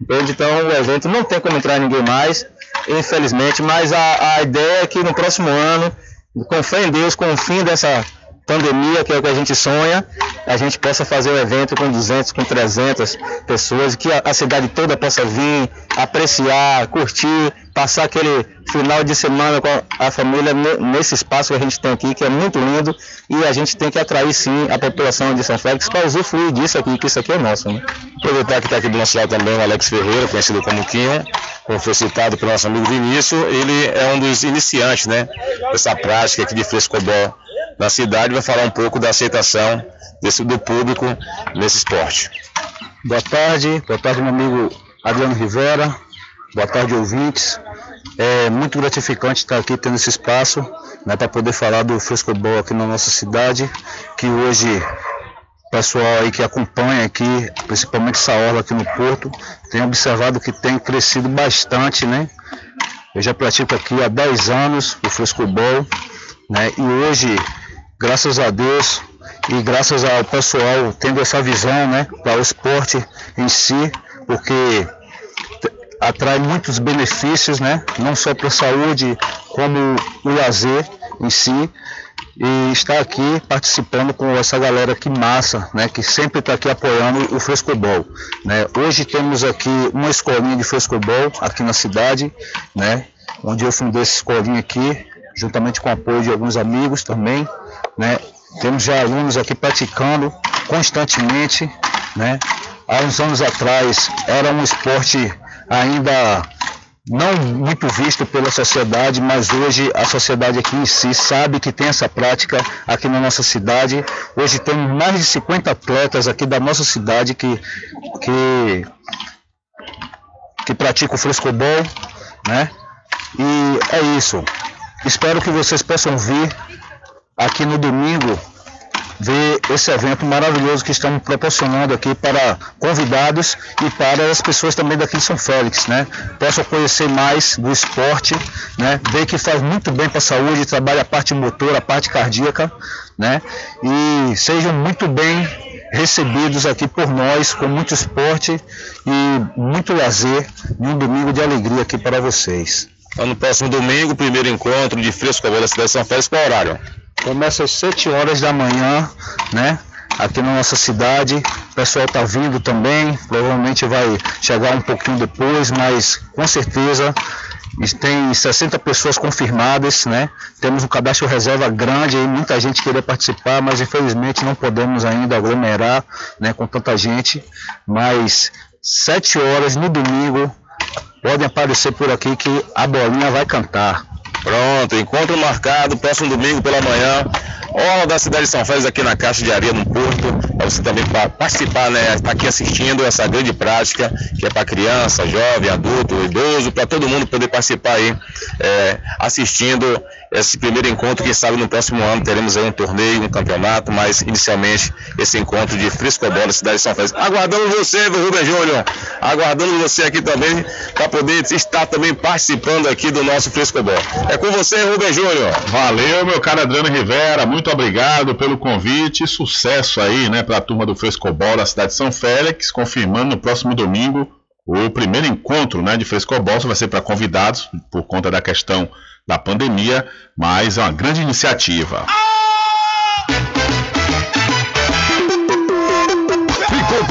Então o evento não tem como entrar ninguém mais, infelizmente, mas a, a ideia é que no próximo ano, com fé em Deus, com o fim dessa pandemia, que é o que a gente sonha, a gente possa fazer o um evento com 200, com 300 pessoas, que a, a cidade toda possa vir, apreciar, curtir, passar aquele final de semana com a família nesse espaço que a gente tem aqui, que é muito lindo, e a gente tem que atrair sim a população de São Félix para usufruir disso aqui, que isso aqui é nosso. Né? Aproveitar que está aqui do nosso lado também o Alex Ferreira, conhecido como Quinho, como foi citado pelo nosso amigo Vinícius, ele é um dos iniciantes né, dessa prática aqui de frescobol na cidade, vai falar um pouco da aceitação desse, do público nesse esporte. Boa tarde, boa tarde meu amigo Adriano Rivera, boa tarde ouvintes. É muito gratificante estar aqui tendo esse espaço né, para poder falar do frescobol aqui na nossa cidade, que hoje pessoal aí que acompanha aqui, principalmente essa orla aqui no Porto, tem observado que tem crescido bastante, né? Eu já pratico aqui há 10 anos o frescobol, né? E hoje, graças a Deus e graças ao pessoal tendo essa visão, né, para o esporte em si, porque atrai muitos benefícios, né? Não só para a saúde, como o lazer em si. E estar aqui participando com essa galera que massa, né? Que sempre está aqui apoiando o frescobol. Né? Hoje temos aqui uma escolinha de frescobol aqui na cidade, né? Onde eu fundei essa escolinha aqui, juntamente com o apoio de alguns amigos também, né? Temos já alunos aqui praticando constantemente, né? Há uns anos atrás era um esporte ainda não muito visto pela sociedade, mas hoje a sociedade aqui em si sabe que tem essa prática aqui na nossa cidade. Hoje temos mais de 50 atletas aqui da nossa cidade que, que, que praticam o frescobol, né? E é isso. Espero que vocês possam vir aqui no domingo ver esse evento maravilhoso que estamos proporcionando aqui para convidados e para as pessoas também daqui de São Félix, né? Possam conhecer mais do esporte, né? Ver que faz muito bem para a saúde, trabalha a parte motora, a parte cardíaca, né? E sejam muito bem recebidos aqui por nós com muito esporte e muito lazer e um domingo de alegria aqui para vocês. Então, no próximo domingo, primeiro encontro de fresco da cidade de São Félix, qual horário? Começa às 7 horas da manhã, né? Aqui na nossa cidade. O pessoal está vindo também. Provavelmente vai chegar um pouquinho depois, mas com certeza tem 60 pessoas confirmadas, né? Temos um cadastro reserva grande aí, muita gente queria participar, mas infelizmente não podemos ainda aglomerar, né, com tanta gente. Mas 7 horas no domingo podem aparecer por aqui que a bolinha vai cantar. Pronto, encontro marcado, próximo domingo pela manhã, Orla da cidade de São Félix aqui na Caixa de Areia no Porto, para você também participar, né? Estar tá aqui assistindo essa grande prática, que é para criança, jovem, adulto, idoso, para todo mundo poder participar aí, é, assistindo esse primeiro encontro, quem sabe no próximo ano teremos aí um torneio, um campeonato, mas inicialmente esse encontro de frescobol da cidade de São Félix. Aguardando você, Rubem Júnior, aguardando você aqui também, para poder estar também participando aqui do nosso frescobol. É com você, Rubem Júnior. Valeu, meu caro Adriano Rivera, muito obrigado pelo convite sucesso aí, né, para a turma do frescobol da cidade de São Félix, confirmando no próximo domingo o primeiro encontro, né, de frescobol, vai ser para convidados por conta da questão da pandemia, mas é uma grande iniciativa. Ficou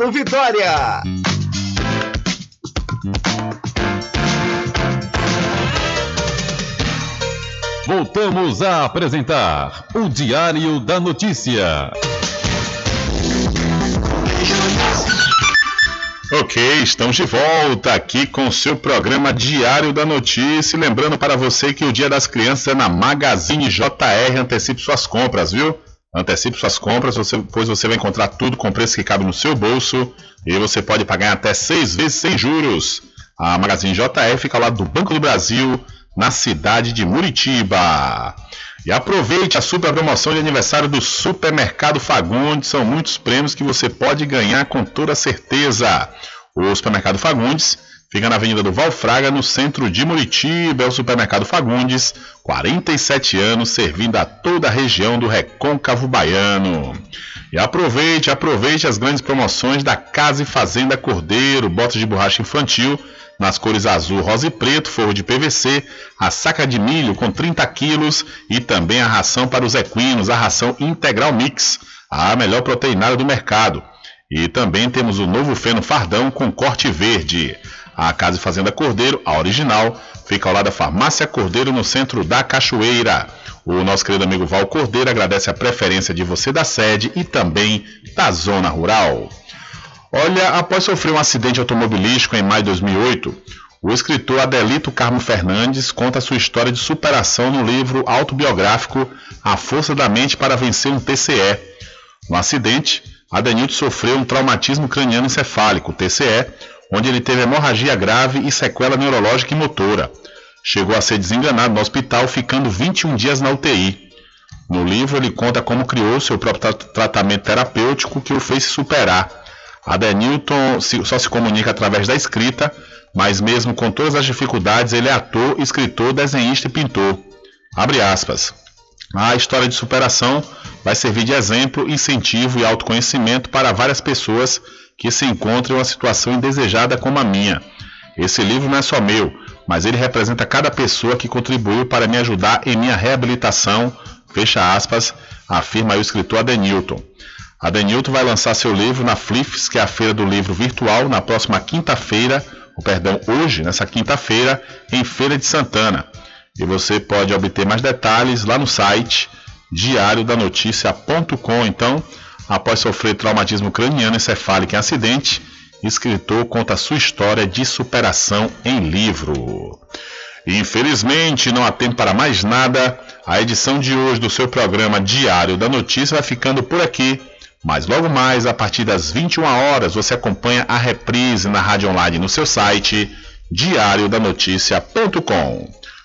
Mercado Vitória. Voltamos a apresentar o Diário da Notícia. Ok, estamos de volta aqui com o seu programa Diário da Notícia. Lembrando para você que o Dia das Crianças é na Magazine JR. Antecipe suas compras, viu? Antecipe suas compras, você, pois você vai encontrar tudo com preço que cabe no seu bolso e você pode pagar até seis vezes sem juros. A Magazine JR fica ao lado do Banco do Brasil, na cidade de Muritiba. E aproveite a super promoção de aniversário do Supermercado Fagundes. São muitos prêmios que você pode ganhar com toda certeza. O Supermercado Fagundes fica na Avenida do Valfraga, no centro de Muritiba. É o Supermercado Fagundes, 47 anos, servindo a toda a região do Recôncavo Baiano. E aproveite, aproveite as grandes promoções da Casa e Fazenda Cordeiro, botas de borracha infantil nas cores azul, rosa e preto, forro de PVC, a saca de milho com 30 quilos e também a ração para os equinos, a ração Integral Mix, a melhor proteinada do mercado. E também temos o novo feno fardão com corte verde. A Casa e Fazenda Cordeiro, a original, fica ao lado da Farmácia Cordeiro no centro da Cachoeira. O nosso querido amigo Val Cordeiro agradece a preferência de você da sede e também da zona rural. Olha, após sofrer um acidente automobilístico em maio de 2008, o escritor Adelito Carmo Fernandes conta sua história de superação no livro autobiográfico A Força da Mente para Vencer um TCE. No acidente, Adenilton sofreu um traumatismo craniano encefálico, TCE, onde ele teve hemorragia grave e sequela neurológica e motora. Chegou a ser desenganado no hospital, ficando 21 dias na UTI. No livro, ele conta como criou seu próprio tratamento terapêutico que o fez superar Adenilton só se comunica através da escrita, mas mesmo com todas as dificuldades, ele é ator, escritor, desenhista e pintor. Abre aspas. A história de superação vai servir de exemplo, incentivo e autoconhecimento para várias pessoas que se encontram em uma situação indesejada como a minha. Esse livro não é só meu, mas ele representa cada pessoa que contribuiu para me ajudar em minha reabilitação, fecha aspas, afirma o escritor Adenilton. A Denilton vai lançar seu livro na Flifs, que é a feira do livro virtual, na próxima quinta-feira, ou perdão, hoje, nessa quinta-feira, em Feira de Santana. E você pode obter mais detalhes lá no site diariodanoticia.com. Então, após sofrer traumatismo craniano encefálico em acidente, escritor conta sua história de superação em livro. Infelizmente, não há tempo para mais nada. A edição de hoje do seu programa Diário da Notícia vai ficando por aqui. Mas logo mais, a partir das 21 horas, você acompanha a reprise na rádio online no seu site diariodanoticia.com.